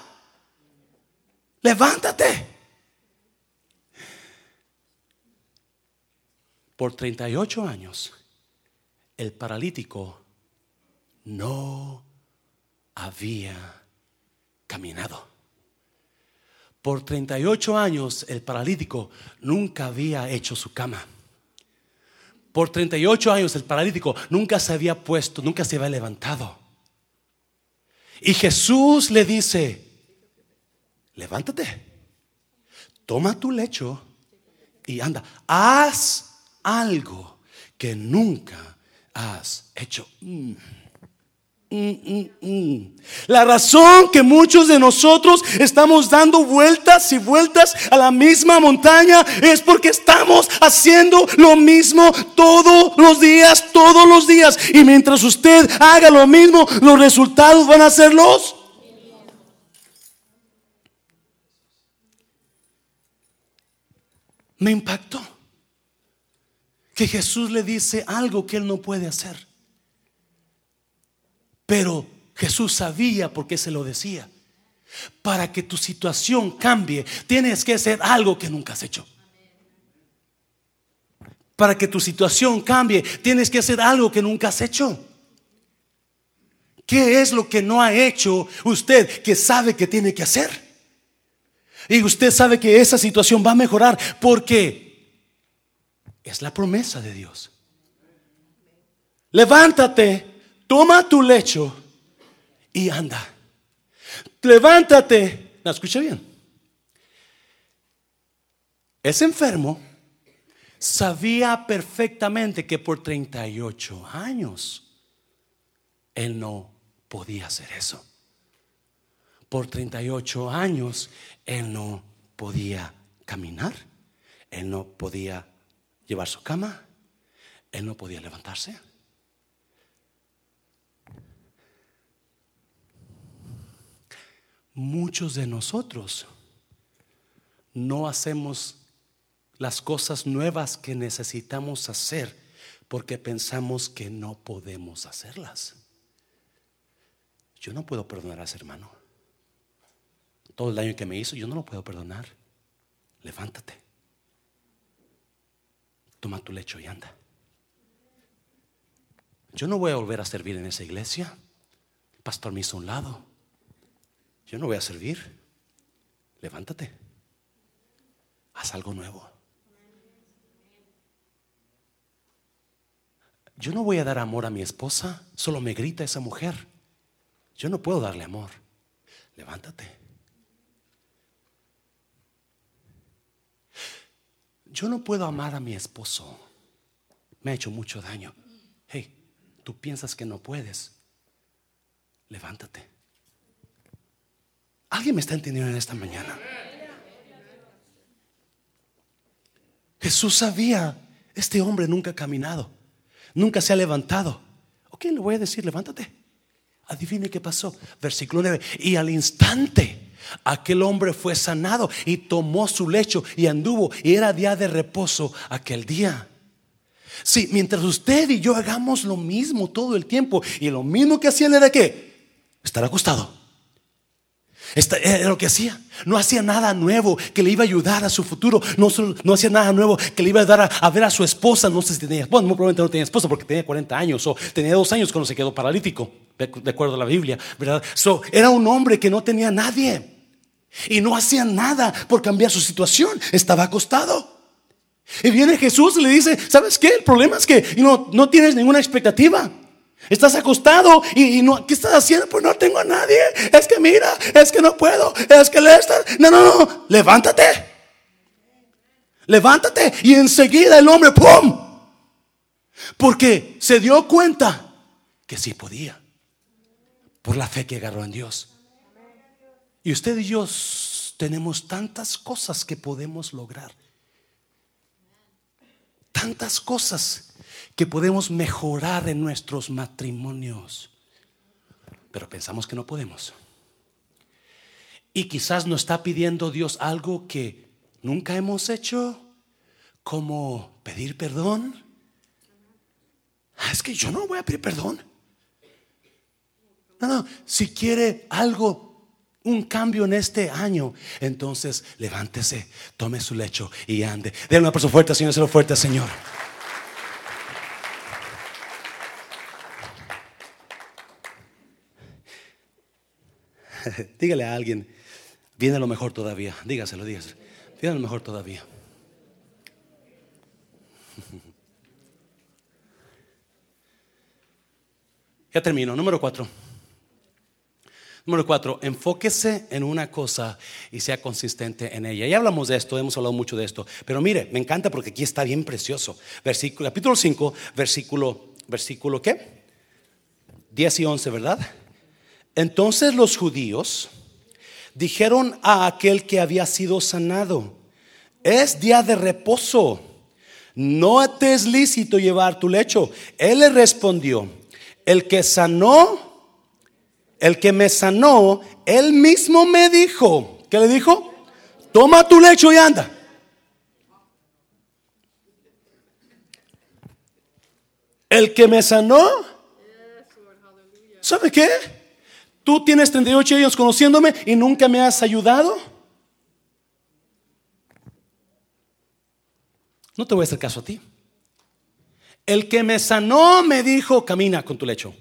Levántate. Por 38 años, el paralítico no había caminado. Por 38 años, el paralítico nunca había hecho su cama. Por 38 años, el paralítico nunca se había puesto, nunca se había levantado. Y Jesús le dice, levántate, toma tu lecho y anda, haz algo que nunca has hecho. Mm. Mm, mm, la razón que muchos de nosotros estamos dando vueltas y vueltas a la misma montaña es porque estamos haciendo lo mismo todos los días, todos los días. Y mientras usted haga lo mismo, los resultados van a ser los. Me impactó que Jesús le dice algo que él no puede hacer. Pero Jesús sabía por qué se lo decía. Para que tu situación cambie, tienes que hacer algo que nunca has hecho. Para que tu situación cambie, tienes que hacer algo que nunca has hecho. ¿Qué es lo que no ha hecho usted que sabe que tiene que hacer? Y usted sabe que esa situación va a mejorar porque es la promesa de Dios. Levántate, toma tu lecho y anda. Levántate. No, escucha bien. Ese enfermo sabía perfectamente que por 38 años él no podía hacer eso. Por 38 años él no podía caminar, él no podía llevar su cama, él no podía levantarse. Muchos de nosotros no hacemos las cosas nuevas que necesitamos hacer porque pensamos que no podemos hacerlas. Yo no puedo perdonar a ese hermano. Todo el daño que me hizo, yo no lo puedo perdonar. Levántate. Toma tu lecho y anda. Yo no voy a volver a servir en esa iglesia. El pastor me hizo un lado. Yo no voy a servir. Levántate. Haz algo nuevo. Yo no voy a dar amor a mi esposa, solo me grita esa mujer. Yo no puedo darle amor. Levántate. Yo no puedo amar a mi esposo. Me ha hecho mucho daño. Hey, tú piensas que no puedes. Levántate. ¿Alguien me está entendiendo en esta mañana? Jesús sabía, este hombre nunca ha caminado, nunca se ha levantado. Ok, le voy a decir, levántate. Adivine qué pasó. Versículo 9. Y al instante aquel hombre fue sanado y tomó su lecho y anduvo y era día de reposo aquel día. Sí, mientras usted y yo hagamos lo mismo todo el tiempo y lo mismo que hacía era que estar acostado. era lo que hacía. No hacía nada nuevo que le iba a ayudar a su futuro. No, no hacía nada nuevo que le iba a dar a, ver a su esposa. No sé si tenía, bueno, probablemente no tenía esposa porque tenía 40 años o tenía dos años cuando se quedó paralítico, de acuerdo a la Biblia. So, era un hombre que no tenía nadie y no hacía nada por cambiar su situación. Estaba acostado. Y viene Jesús y le dice, ¿sabes qué? El problema es que no, no tienes ninguna expectativa. Estás acostado y, no, ¿qué estás haciendo? Pues no tengo a nadie. Es que mira, es que no puedo, es que le estás. No, no, no, levántate. Levántate. Y enseguida el hombre, ¡pum! Porque se dio cuenta que sí podía. Por la fe que agarró en Dios. Y usted y yo tenemos tantas cosas que podemos lograr tantas cosas que podemos mejorar en nuestros matrimonios, pero pensamos que no podemos. Y quizás nos está pidiendo Dios algo que nunca hemos hecho, como pedir perdón. Ah, es que yo no voy a pedir perdón. No, no, si quiere algo un cambio en este año, entonces levántese, tome su lecho y ande. Denle una persona fuerte, Señor, lo fuerte, Señor. Dígale a alguien, viene lo mejor todavía. Dígaselo, dígaselo. Viene lo mejor todavía. Ya termino. Número cuatro. Número cuatro, enfóquese en una cosa y sea consistente en ella. Ya hablamos de esto, hemos hablado mucho de esto, pero mire, me encanta porque aquí está bien precioso. Versículo, capítulo 5, versículo, versículo ¿qué? 10 y 11, ¿verdad? Entonces los judíos dijeron a aquel que había sido sanado, es día de reposo, no te es lícito llevar tu lecho. Él le respondió, el que sanó el que me sanó, él mismo me dijo, ¿qué le dijo? Toma tu lecho y anda. El que me sanó, ¿sabe qué? Tú tienes 38 años conociéndome y nunca me has ayudado. No te voy a hacer caso a ti. El que me sanó me dijo, camina con tu lecho.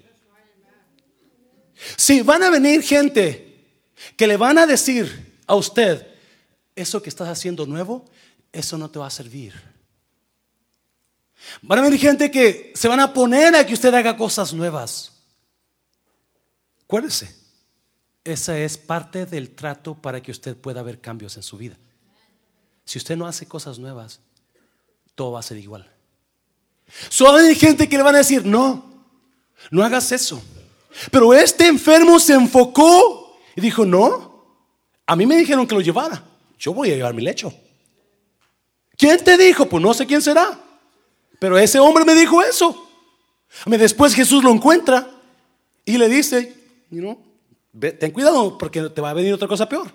Si van a venir gente que le van a decir a usted, eso que estás haciendo nuevo, eso no te va a servir. Van a venir gente que se van a poner a que usted haga cosas nuevas. Acuérdese, esa es parte del trato para que usted pueda ver cambios en su vida. Si usted no hace cosas nuevas, todo va a ser igual. Solo hay gente que le van a decir, no, no hagas eso. Pero este enfermo se enfocó y dijo, no, a mí me dijeron que lo llevara. Yo voy a llevar mi lecho. ¿Quién te dijo? Pues no sé quién será. Pero ese hombre me dijo eso. Después Jesús lo encuentra y le dice, ten cuidado porque te va a venir otra cosa peor.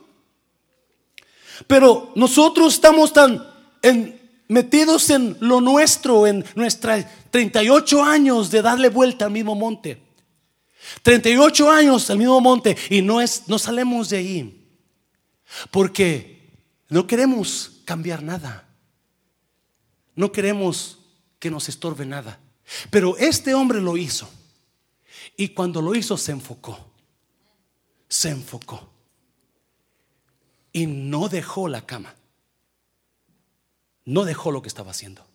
Pero nosotros estamos tan metidos en lo nuestro, en nuestros 38 años de darle vuelta al mismo monte. 38 años al mismo monte y no, es, no salemos de ahí. Porque no queremos cambiar nada. No queremos que nos estorbe nada. Pero este hombre lo hizo. Y cuando lo hizo se enfocó. Se enfocó. Y no dejó la cama. No dejó lo que estaba haciendo.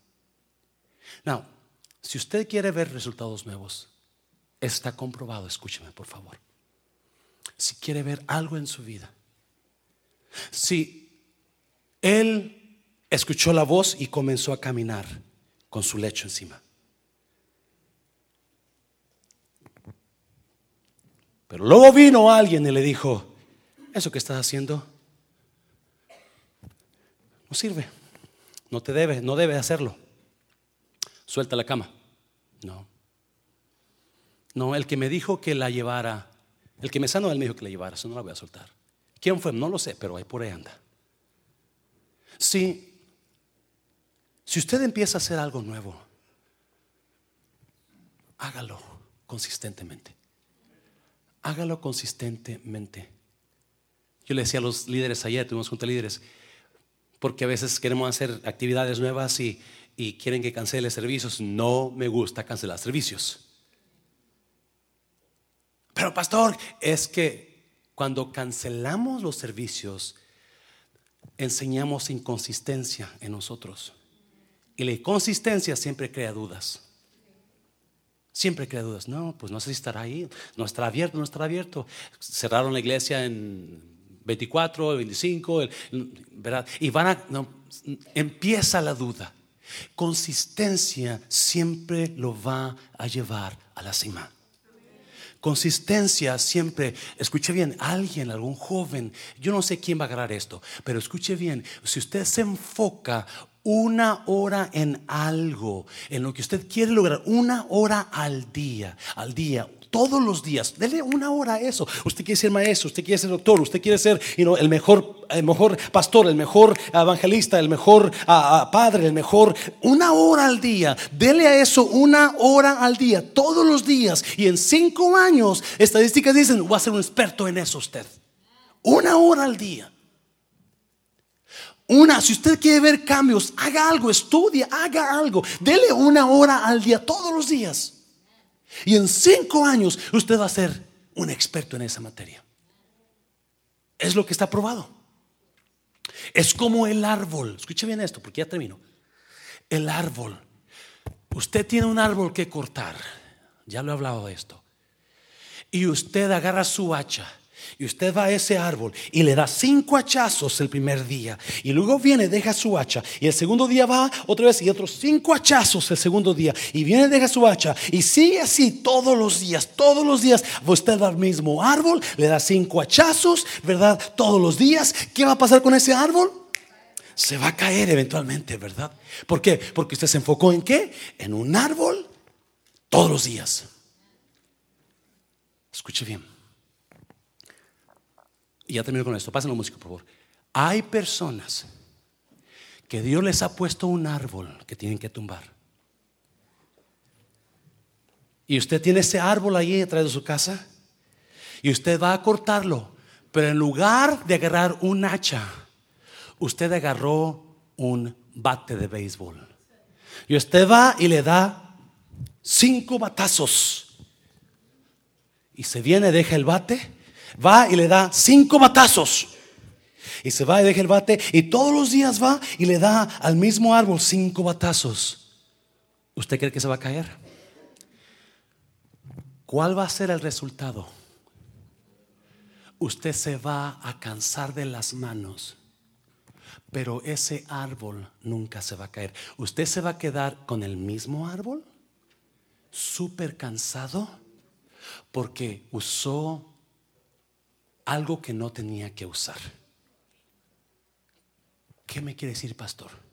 Now, si usted quiere ver resultados nuevos, está comprobado, escúcheme por favor. Si quiere ver algo en su vida, si él escuchó la voz y comenzó a caminar con su lecho encima. Pero luego vino alguien y le dijo, eso que estás haciendo no sirve, no te debe, no debe hacerlo. Suelta la cama. No. No, el que me dijo que la llevara, el que me sanó, él me dijo que la llevara, eso no la voy a soltar. ¿Quién fue? No lo sé, pero ahí por ahí anda. Si, si usted empieza a hacer algo nuevo, hágalo consistentemente. Hágalo consistentemente. Yo le decía a los líderes ayer, tuvimos junta de líderes, porque a veces queremos hacer actividades nuevas y, y quieren que cancele servicios. No me gusta cancelar servicios. Pero pastor, es que cuando cancelamos los servicios, enseñamos inconsistencia en nosotros. Y la inconsistencia siempre crea dudas. Siempre crea dudas. No, pues no sé si estará ahí. No estará abierto, no estará abierto. Cerraron la iglesia en 24, 25, ¿verdad? Y van a, empieza la duda. Consistencia siempre lo va a llevar a la cima. Consistencia siempre, escuche bien, alguien, algún joven, yo no sé quién va a agarrar esto, pero escuche bien, si usted se enfoca una hora en algo, en lo que usted quiere lograr, una hora al día, al día, todos los días. Dele una hora a eso. Usted quiere ser maestro, usted quiere ser doctor, usted quiere ser el, mejor, el mejor pastor, el mejor evangelista, el mejor ah, ah, padre, el mejor. Una hora al día. Dele a eso una hora al día, todos los días. Y en cinco años, estadísticas dicen, va a ser un experto en eso usted. Una hora al día. Una, si usted quiere ver cambios, haga algo, estudie, haga algo. Dele una hora al día, todos los días. Y en cinco años usted va a ser un experto en esa materia. Es lo que está probado. Es como el árbol. Escuche bien esto, porque ya termino. El árbol. Usted tiene un árbol que cortar. Ya lo he hablado de esto. Y usted agarra su hacha y usted va a ese árbol y le da cinco hachazos el primer día. Y luego viene, deja su hacha. Y el segundo día va otra vez y otros cinco hachazos el segundo día. Y viene, deja su hacha. Y sigue así todos los días. Todos los días usted va al mismo árbol, le da cinco hachazos, ¿verdad? Todos los días. ¿Qué va a pasar con ese árbol? Se va a caer eventualmente, ¿verdad? ¿Por qué? Porque usted se enfocó en qué? En un árbol todos los días. Escuche bien. Y ya termino con esto. Pasen la música, por favor. Hay personas que Dios les ha puesto un árbol que tienen que tumbar. Y usted tiene ese árbol ahí detrás de su casa. Y usted va a cortarlo. Pero en lugar de agarrar un hacha, usted agarró un bate de béisbol. Y usted va y le da cinco batazos. Y se viene, deja el bate va y le da cinco batazos. Y se va y deja el bate y todos los días va y le da al mismo árbol cinco batazos. ¿Usted cree que se va a caer? ¿Cuál va a ser el resultado? Usted se va a cansar de las manos, pero ese árbol nunca se va a caer. ¿Usted se va a quedar con el mismo árbol? Súper cansado porque usó algo que no tenía que usar. ¿Qué me quiere decir, pastor?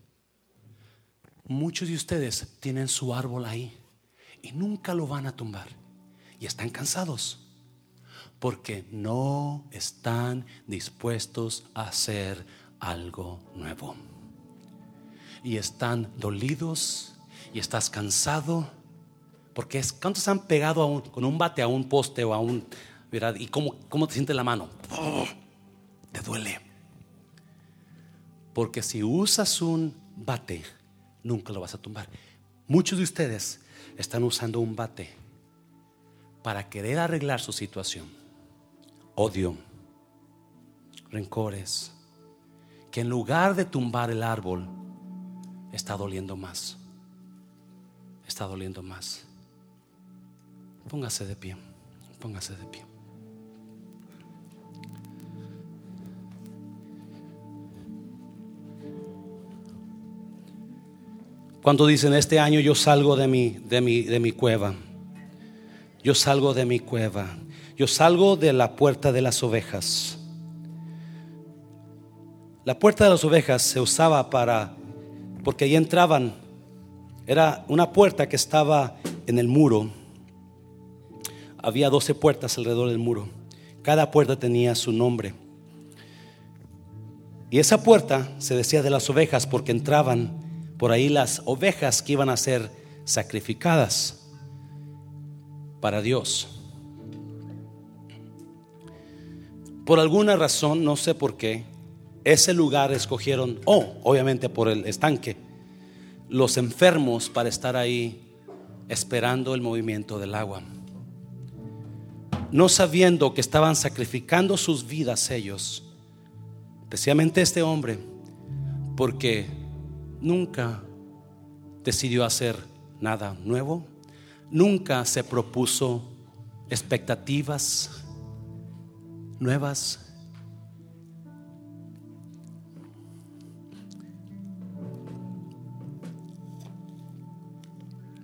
muchos de ustedes tienen su árbol ahí y nunca lo van a tumbar. Y están cansados porque no están dispuestos a hacer algo nuevo. Y están dolidos y estás cansado porque es, ¿cuántos han pegado con un bate a un poste o a un, ¿verdad? ¿Y cómo, cómo te siente la mano? Oh, te duele. Porque si usas un bate, nunca lo vas a tumbar. Muchos de ustedes están usando un bate para querer arreglar su situación. Odio, rencores, que en lugar de tumbar el árbol, está doliendo más. Está doliendo más. Póngase de pie, póngase de pie. Cuando dicen, este año yo salgo de mi, de mi, de mi cueva, yo salgo de mi cueva, yo salgo de la puerta de las ovejas. La puerta de las ovejas se usaba para, porque ahí entraban, era una puerta que estaba en el muro. Había 12 puertas alrededor del muro. Cada puerta tenía su nombre. Y esa puerta se decía de las ovejas porque entraban por ahí las ovejas que iban a ser sacrificadas para Dios. Por alguna razón, no sé por qué, ese lugar escogieron, oh, obviamente por el estanque, los enfermos para estar ahí esperando el movimiento del agua. No sabiendo que estaban sacrificando sus vidas ellos, especialmente este hombre, porque nunca decidió hacer nada nuevo, nunca se propuso expectativas nuevas.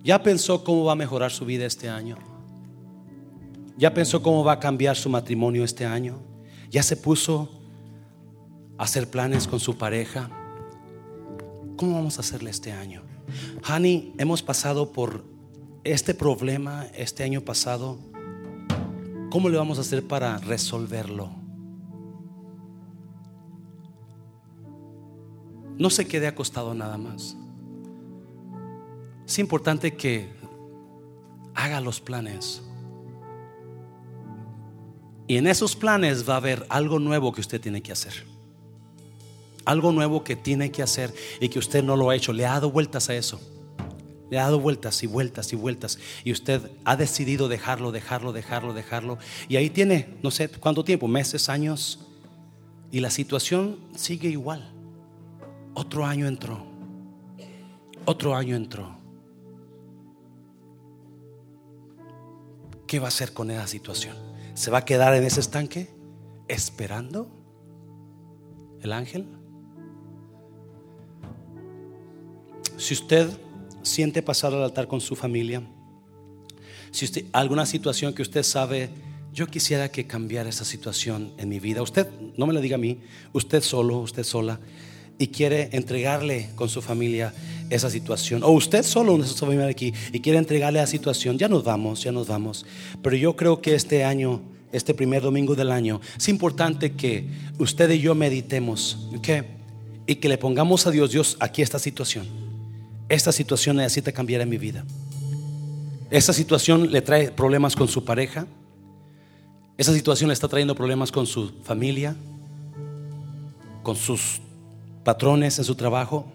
¿Ya pensó cómo va a mejorar su vida este año? ¿Ya pensó cómo va a cambiar su matrimonio este año? ¿Ya se puso a hacer planes con su pareja? ¿Cómo vamos a hacerle este año? Honey, hemos pasado por este problema este año pasado. ¿Cómo le vamos a hacer para resolverlo? No se quede acostado nada más. Es importante que haga los planes. Y en esos planes va a haber algo nuevo que usted tiene que hacer algo nuevo que tiene que hacer y que usted no lo ha hecho. Le ha dado vueltas a eso. Le ha dado vueltas y vueltas y vueltas. Y usted ha decidido dejarlo, dejarlo, dejarlo, dejarlo. Y ahí tiene, no sé cuánto tiempo, meses, años. Y la situación sigue igual. Otro año entró. Otro año entró. ¿Qué va a hacer con esa situación? ¿Se va a quedar en ese estanque esperando el ángel? Si usted siente pasar al altar con su familia, si usted alguna situación que usted sabe, yo quisiera que cambiara esa situación en mi vida. Usted no me lo diga a mí, usted solo, usted sola y quiere entregarle con su familia esa situación, o usted solo, su familia aquí, y quiere entregarle la situación, ya nos vamos, ya nos vamos. Pero yo creo que este año, este primer domingo del año, es importante que usted y yo meditemos, ¿ok? Y que le pongamos a Dios, Dios, aquí esta situación esta situación necesita cambiar en mi vida. Esta situación le trae problemas con su pareja. Esa situación le está trayendo problemas con su familia, con sus patrones en su trabajo,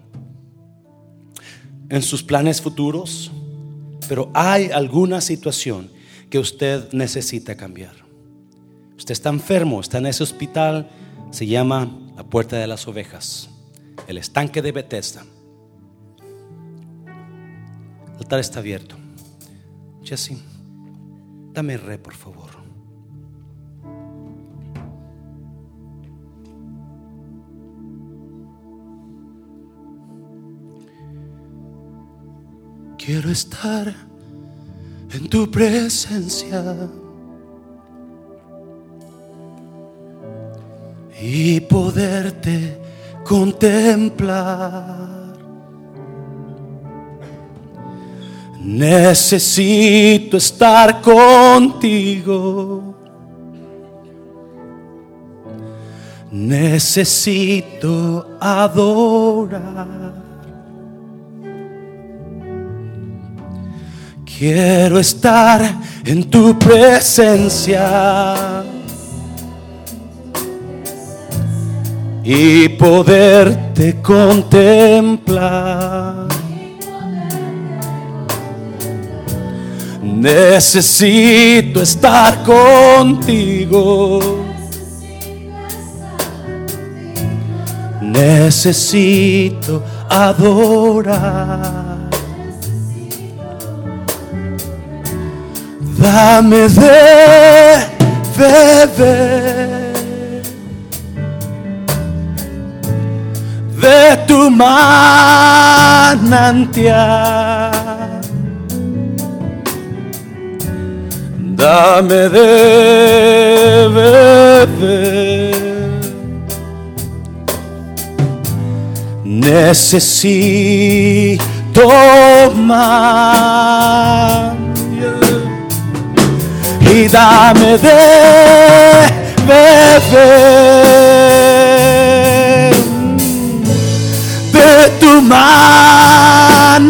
en sus planes futuros. Pero hay alguna situación que usted necesita cambiar. Usted está enfermo, está en ese hospital, se llama la puerta de las ovejas, el estanque de Bethesda. Altar está abierto. Jesse, dame re, por favor. Quiero estar en tu presencia y poderte contemplar Necesito estar contigo. Necesito adorar. Quiero estar en tu presencia y poderte contemplar. Necesito estar contigo. Necesito adorar. Dame de beber de tu manantial. Dame de beber. Necesito más. Y dame de beber de tu manantial.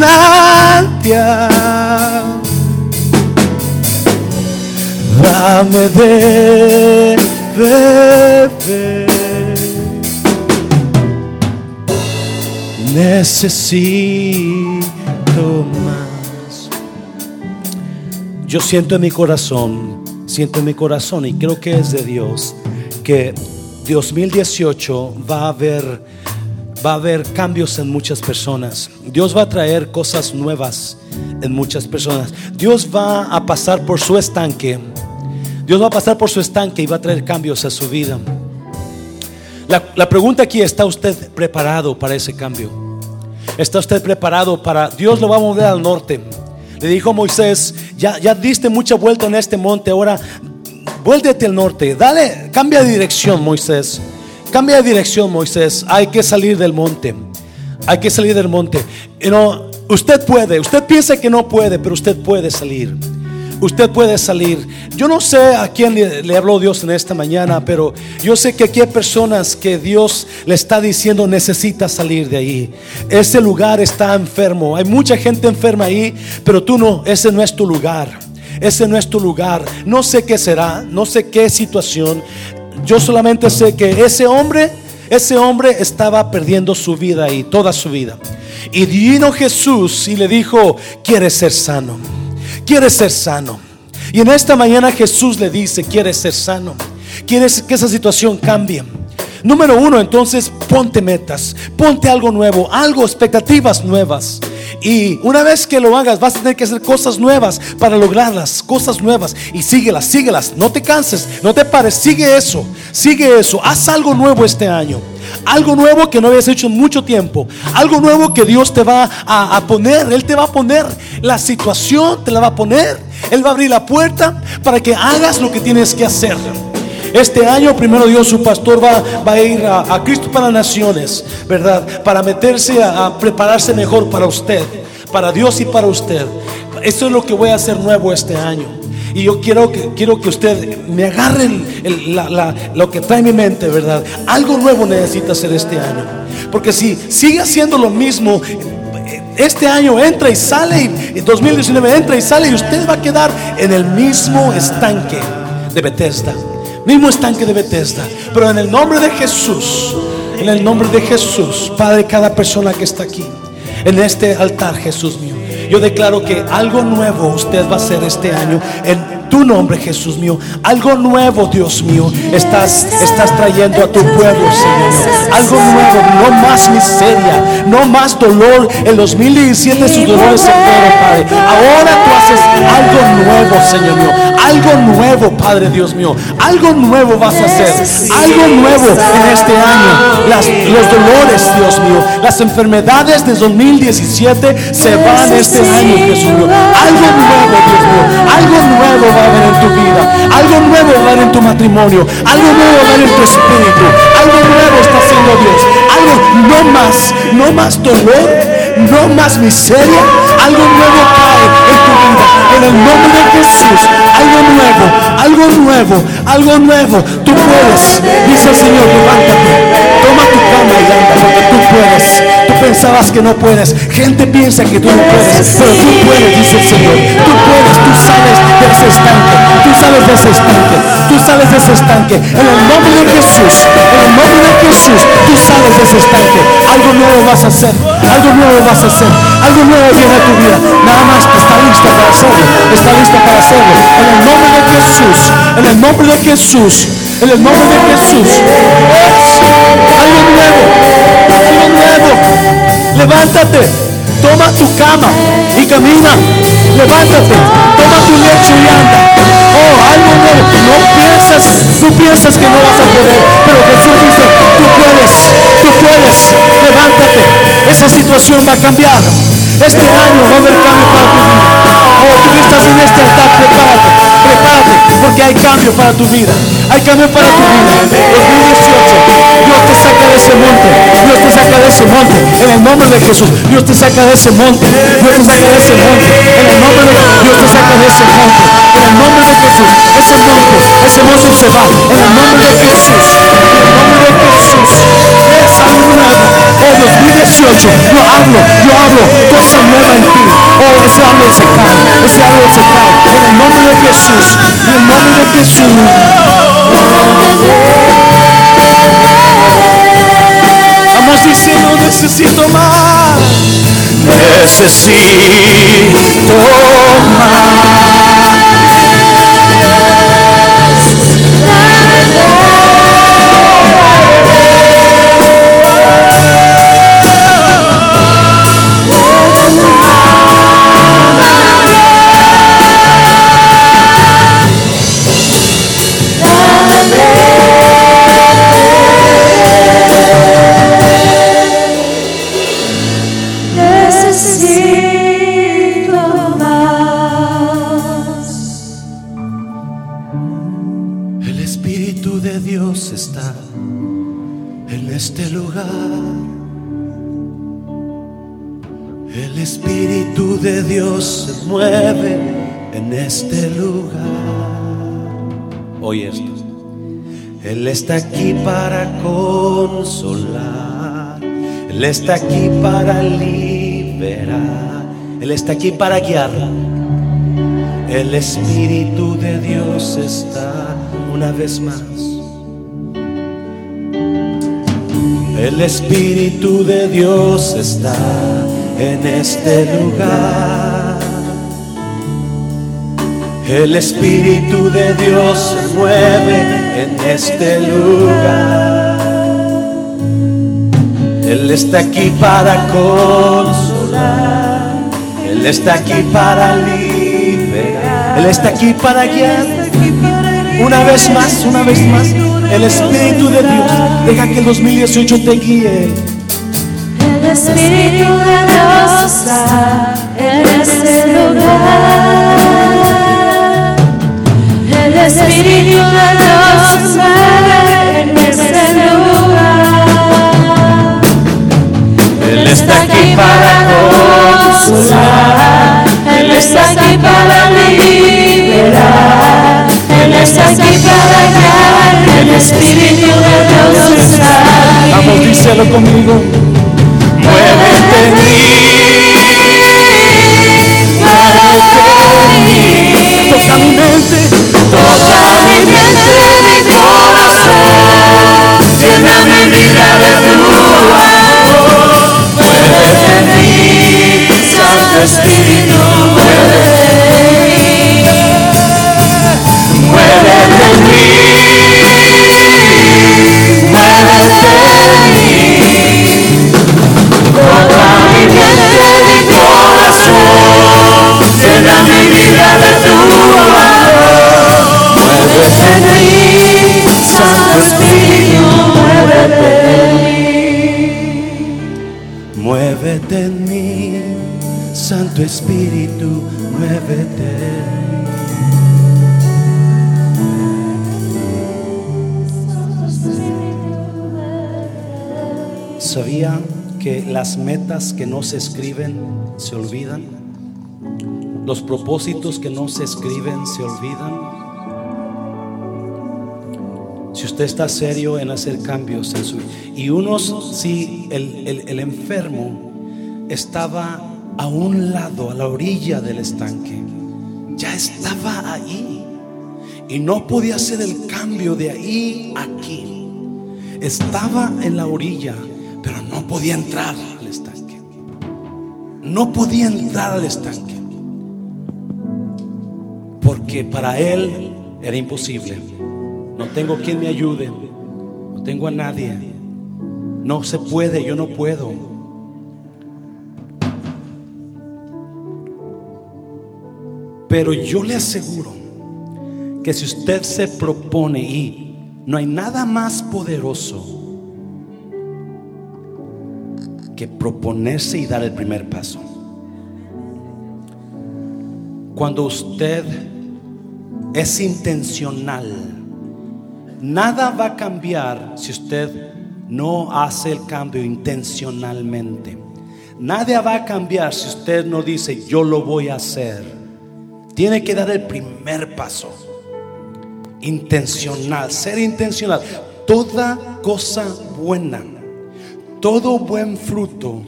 Dame de. Necesito más. Yo siento en mi corazón, siento en mi corazón y creo que es de Dios que 2018 va a haber va a haber cambios en muchas personas. Dios va a traer cosas nuevas en muchas personas. Dios va a pasar por su estanque. Dios va a pasar por su estanque y va a traer cambios a su vida. La, la pregunta aquí, ¿está usted preparado para ese cambio? ¿Está usted preparado para... Dios lo va a mover al norte. Le dijo Moisés, ya, ya diste mucha vuelta en este monte, ahora vuélvete al norte. Dale, cambia de dirección, Moisés. Cambia de dirección, Moisés. Hay que salir del monte. Hay que salir del monte. You know, usted puede. Usted piensa que no puede, pero usted puede salir. Usted puede salir. Yo no sé a quién le, habló Dios en esta mañana, pero yo sé que aquí hay personas que Dios le está diciendo necesita salir de ahí. Ese lugar está enfermo. Hay mucha gente enferma ahí, pero tú no. Ese no es tu lugar. Ese no es tu lugar. No sé qué será. No sé qué situación. Yo solamente sé que ese hombre, ese hombre estaba perdiendo su vida ahí, toda su vida. Y vino Jesús y le dijo, ¿quieres ser sano? ¿Quieres ser sano? Y en esta mañana Jesús le dice, ¿quieres ser sano? ¿Quieres que esa situación cambie? Número uno, entonces ponte metas, ponte algo nuevo, algo, expectativas nuevas. Y una vez que lo hagas, vas a tener que hacer cosas nuevas para lograrlas, cosas nuevas. Y síguelas, síguelas, no te canses, no te pares, sigue eso, sigue eso, haz algo nuevo este año. Algo nuevo que no habías hecho en mucho tiempo. Algo nuevo que Dios te va a, poner. Él te va a poner la situación, te la va a poner. Él va a abrir la puerta para que hagas lo que tienes que hacer. Este año, primero Dios, su pastor va, va a ir a, Cristo para Naciones, ¿verdad? Para meterse a, a prepararse mejor para usted, para Dios y para usted. Eso es lo que voy a hacer nuevo este año. Y yo quiero que, quiero que usted me agarre lo que trae mi mente, ¿verdad? Algo nuevo necesita hacer este año. Porque si sigue haciendo lo mismo, este año entra y sale, y 2019 entra y sale, y usted va a quedar en el mismo estanque de Bethesda. Mismo estanque de Bethesda. Pero en el nombre de Jesús, en el nombre de Jesús, Padre, cada persona que está aquí, en este altar, Jesús mío, yo declaro que algo nuevo usted va a hacer este año en tu nombre, Jesús mío. Algo nuevo, Dios mío, estás, estás trayendo a tu pueblo, Señor. Algo nuevo, no más miseria, no más dolor. El 2017 sus dolores se fueron, Padre. Ahora tú haces algo nuevo, Señor mío. Algo nuevo, Padre Dios mío. Algo nuevo vas a hacer. Algo nuevo en este año. Las- los dolores, Dios mío. Las enfermedades de 2017 se van este año, Jesús mío. Algo nuevo, Dios mío. Algo nuevo va a haber en tu vida. Algo nuevo va a haber en tu matrimonio. Algo nuevo va a haber en tu espíritu. Algo nuevo está haciendo Dios. Algo no más, no más dolor, no más miseria. Algo nuevo cae el nombre de Jesús. Algo nuevo, algo nuevo, algo nuevo. Tú puedes. Dice el Señor, levántate. Toma tu cama y anda porque tú puedes. Pensabas que no puedes. Gente piensa que tú no puedes, pero tú puedes, dice el Señor. Tú puedes, tú sales de ese estanque. Tú sales de ese estanque. Tú sales de ese estanque. En el nombre de Jesús. En el nombre de Jesús. Tú sales de ese estanque. Algo nuevo vas a hacer. Algo nuevo vas a hacer. Algo nuevo viene a tu vida. Nada más está lista para hacerlo. Está lista para hacerlo. En el nombre de Jesús. En el nombre de Jesús. En el nombre de Jesús. Algo nuevo. Levántate. Toma tu cama y camina. Levántate. Toma tu lecho y anda. Oh, algo nuevo. No piensas, tú piensas que no vas a poder. Pero Jesús dice, tú puedes. Tú puedes. Levántate. Esa situación va a cambiar. Este año va a haber cambio para tu vida. Oh, tú que estás en este altar, prepárate. Porque hay cambio para tu vida. Hay cambio para tu vida. 2018. Dios te saca de ese monte. Dios te saca de ese monte. En el nombre de Jesús. Dios te saca de ese monte. Dios te saca de ese monte. En el nombre de Dios te saca de ese monte. En el nombre de Jesús. Ese monte. Ese monte se va. En el nombre de Jesús. En el nombre de Jesús. Es algo nuevo. Oh 2018. Yo hablo. Yo hablo. Cosa nueva en ti. Oh ese árbol se cae. Ese árbol se cae. En el nombre de Jesús. En el nombre de Jesús. Vamos diciendo necesito más. Necesito Necesito Espíritu de Dios se mueve en este lugar. Oye esto. Él está aquí para consolar. Él está aquí para liberar. Él está aquí para guiar. El Espíritu de Dios está una vez más. El Espíritu de Dios está en este lugar. El Espíritu de Dios se mueve en este lugar. Él está aquí para consolar. Él está aquí para liberar. Él está aquí para guiar. Una vez más, una vez más. El Espíritu de Dios. Deja que el 2018 te guíe. Espíritu de Dios está en este lugar. El Espíritu de Dios mueve en este lugar. Él está aquí para consolar. Él está aquí para liberar. Él está aquí para guiar. El Espíritu de Dios está aquí. Vamos, díselo conmigo. Muévete en mí. Toca mi mente. Toca mi mente, mi corazón, llena mi de tu amor. Muévete en mí, Santo Espíritu, amor. Muévete en mí, Santo Espíritu, muévete en mí. Muévete en mí. Santo Espíritu, muévete. ¿Sabían que las metas que no se escriben se olvidan? Los propósitos que no se escriben se olvidan. Si usted está serio en hacer cambios en su y unos, si el, el- el enfermo estaba a un lado, a la orilla del estanque, ya estaba ahí y no podía hacer el cambio de ahí a aquí. Estaba en la orilla, pero no podía entrar al estanque. No podía entrar al estanque. Porque para él era imposible. No tengo quien me ayude. No tengo a nadie. No se puede, yo no puedo. Pero yo le aseguro que si usted se propone y no hay nada más poderoso que proponerse y dar el primer paso. Cuando usted es intencional, nada va a cambiar si usted no hace el cambio intencionalmente. Nada va a cambiar si usted no dice yo lo voy a hacer. Tiene que dar el primer paso. Intencional, ser intencional. Toda cosa buena, todo buen fruto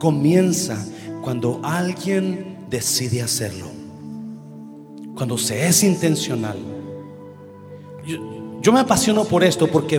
comienza cuando alguien decide hacerlo. Cuando se es intencional. Yo, me apasiono por esto porque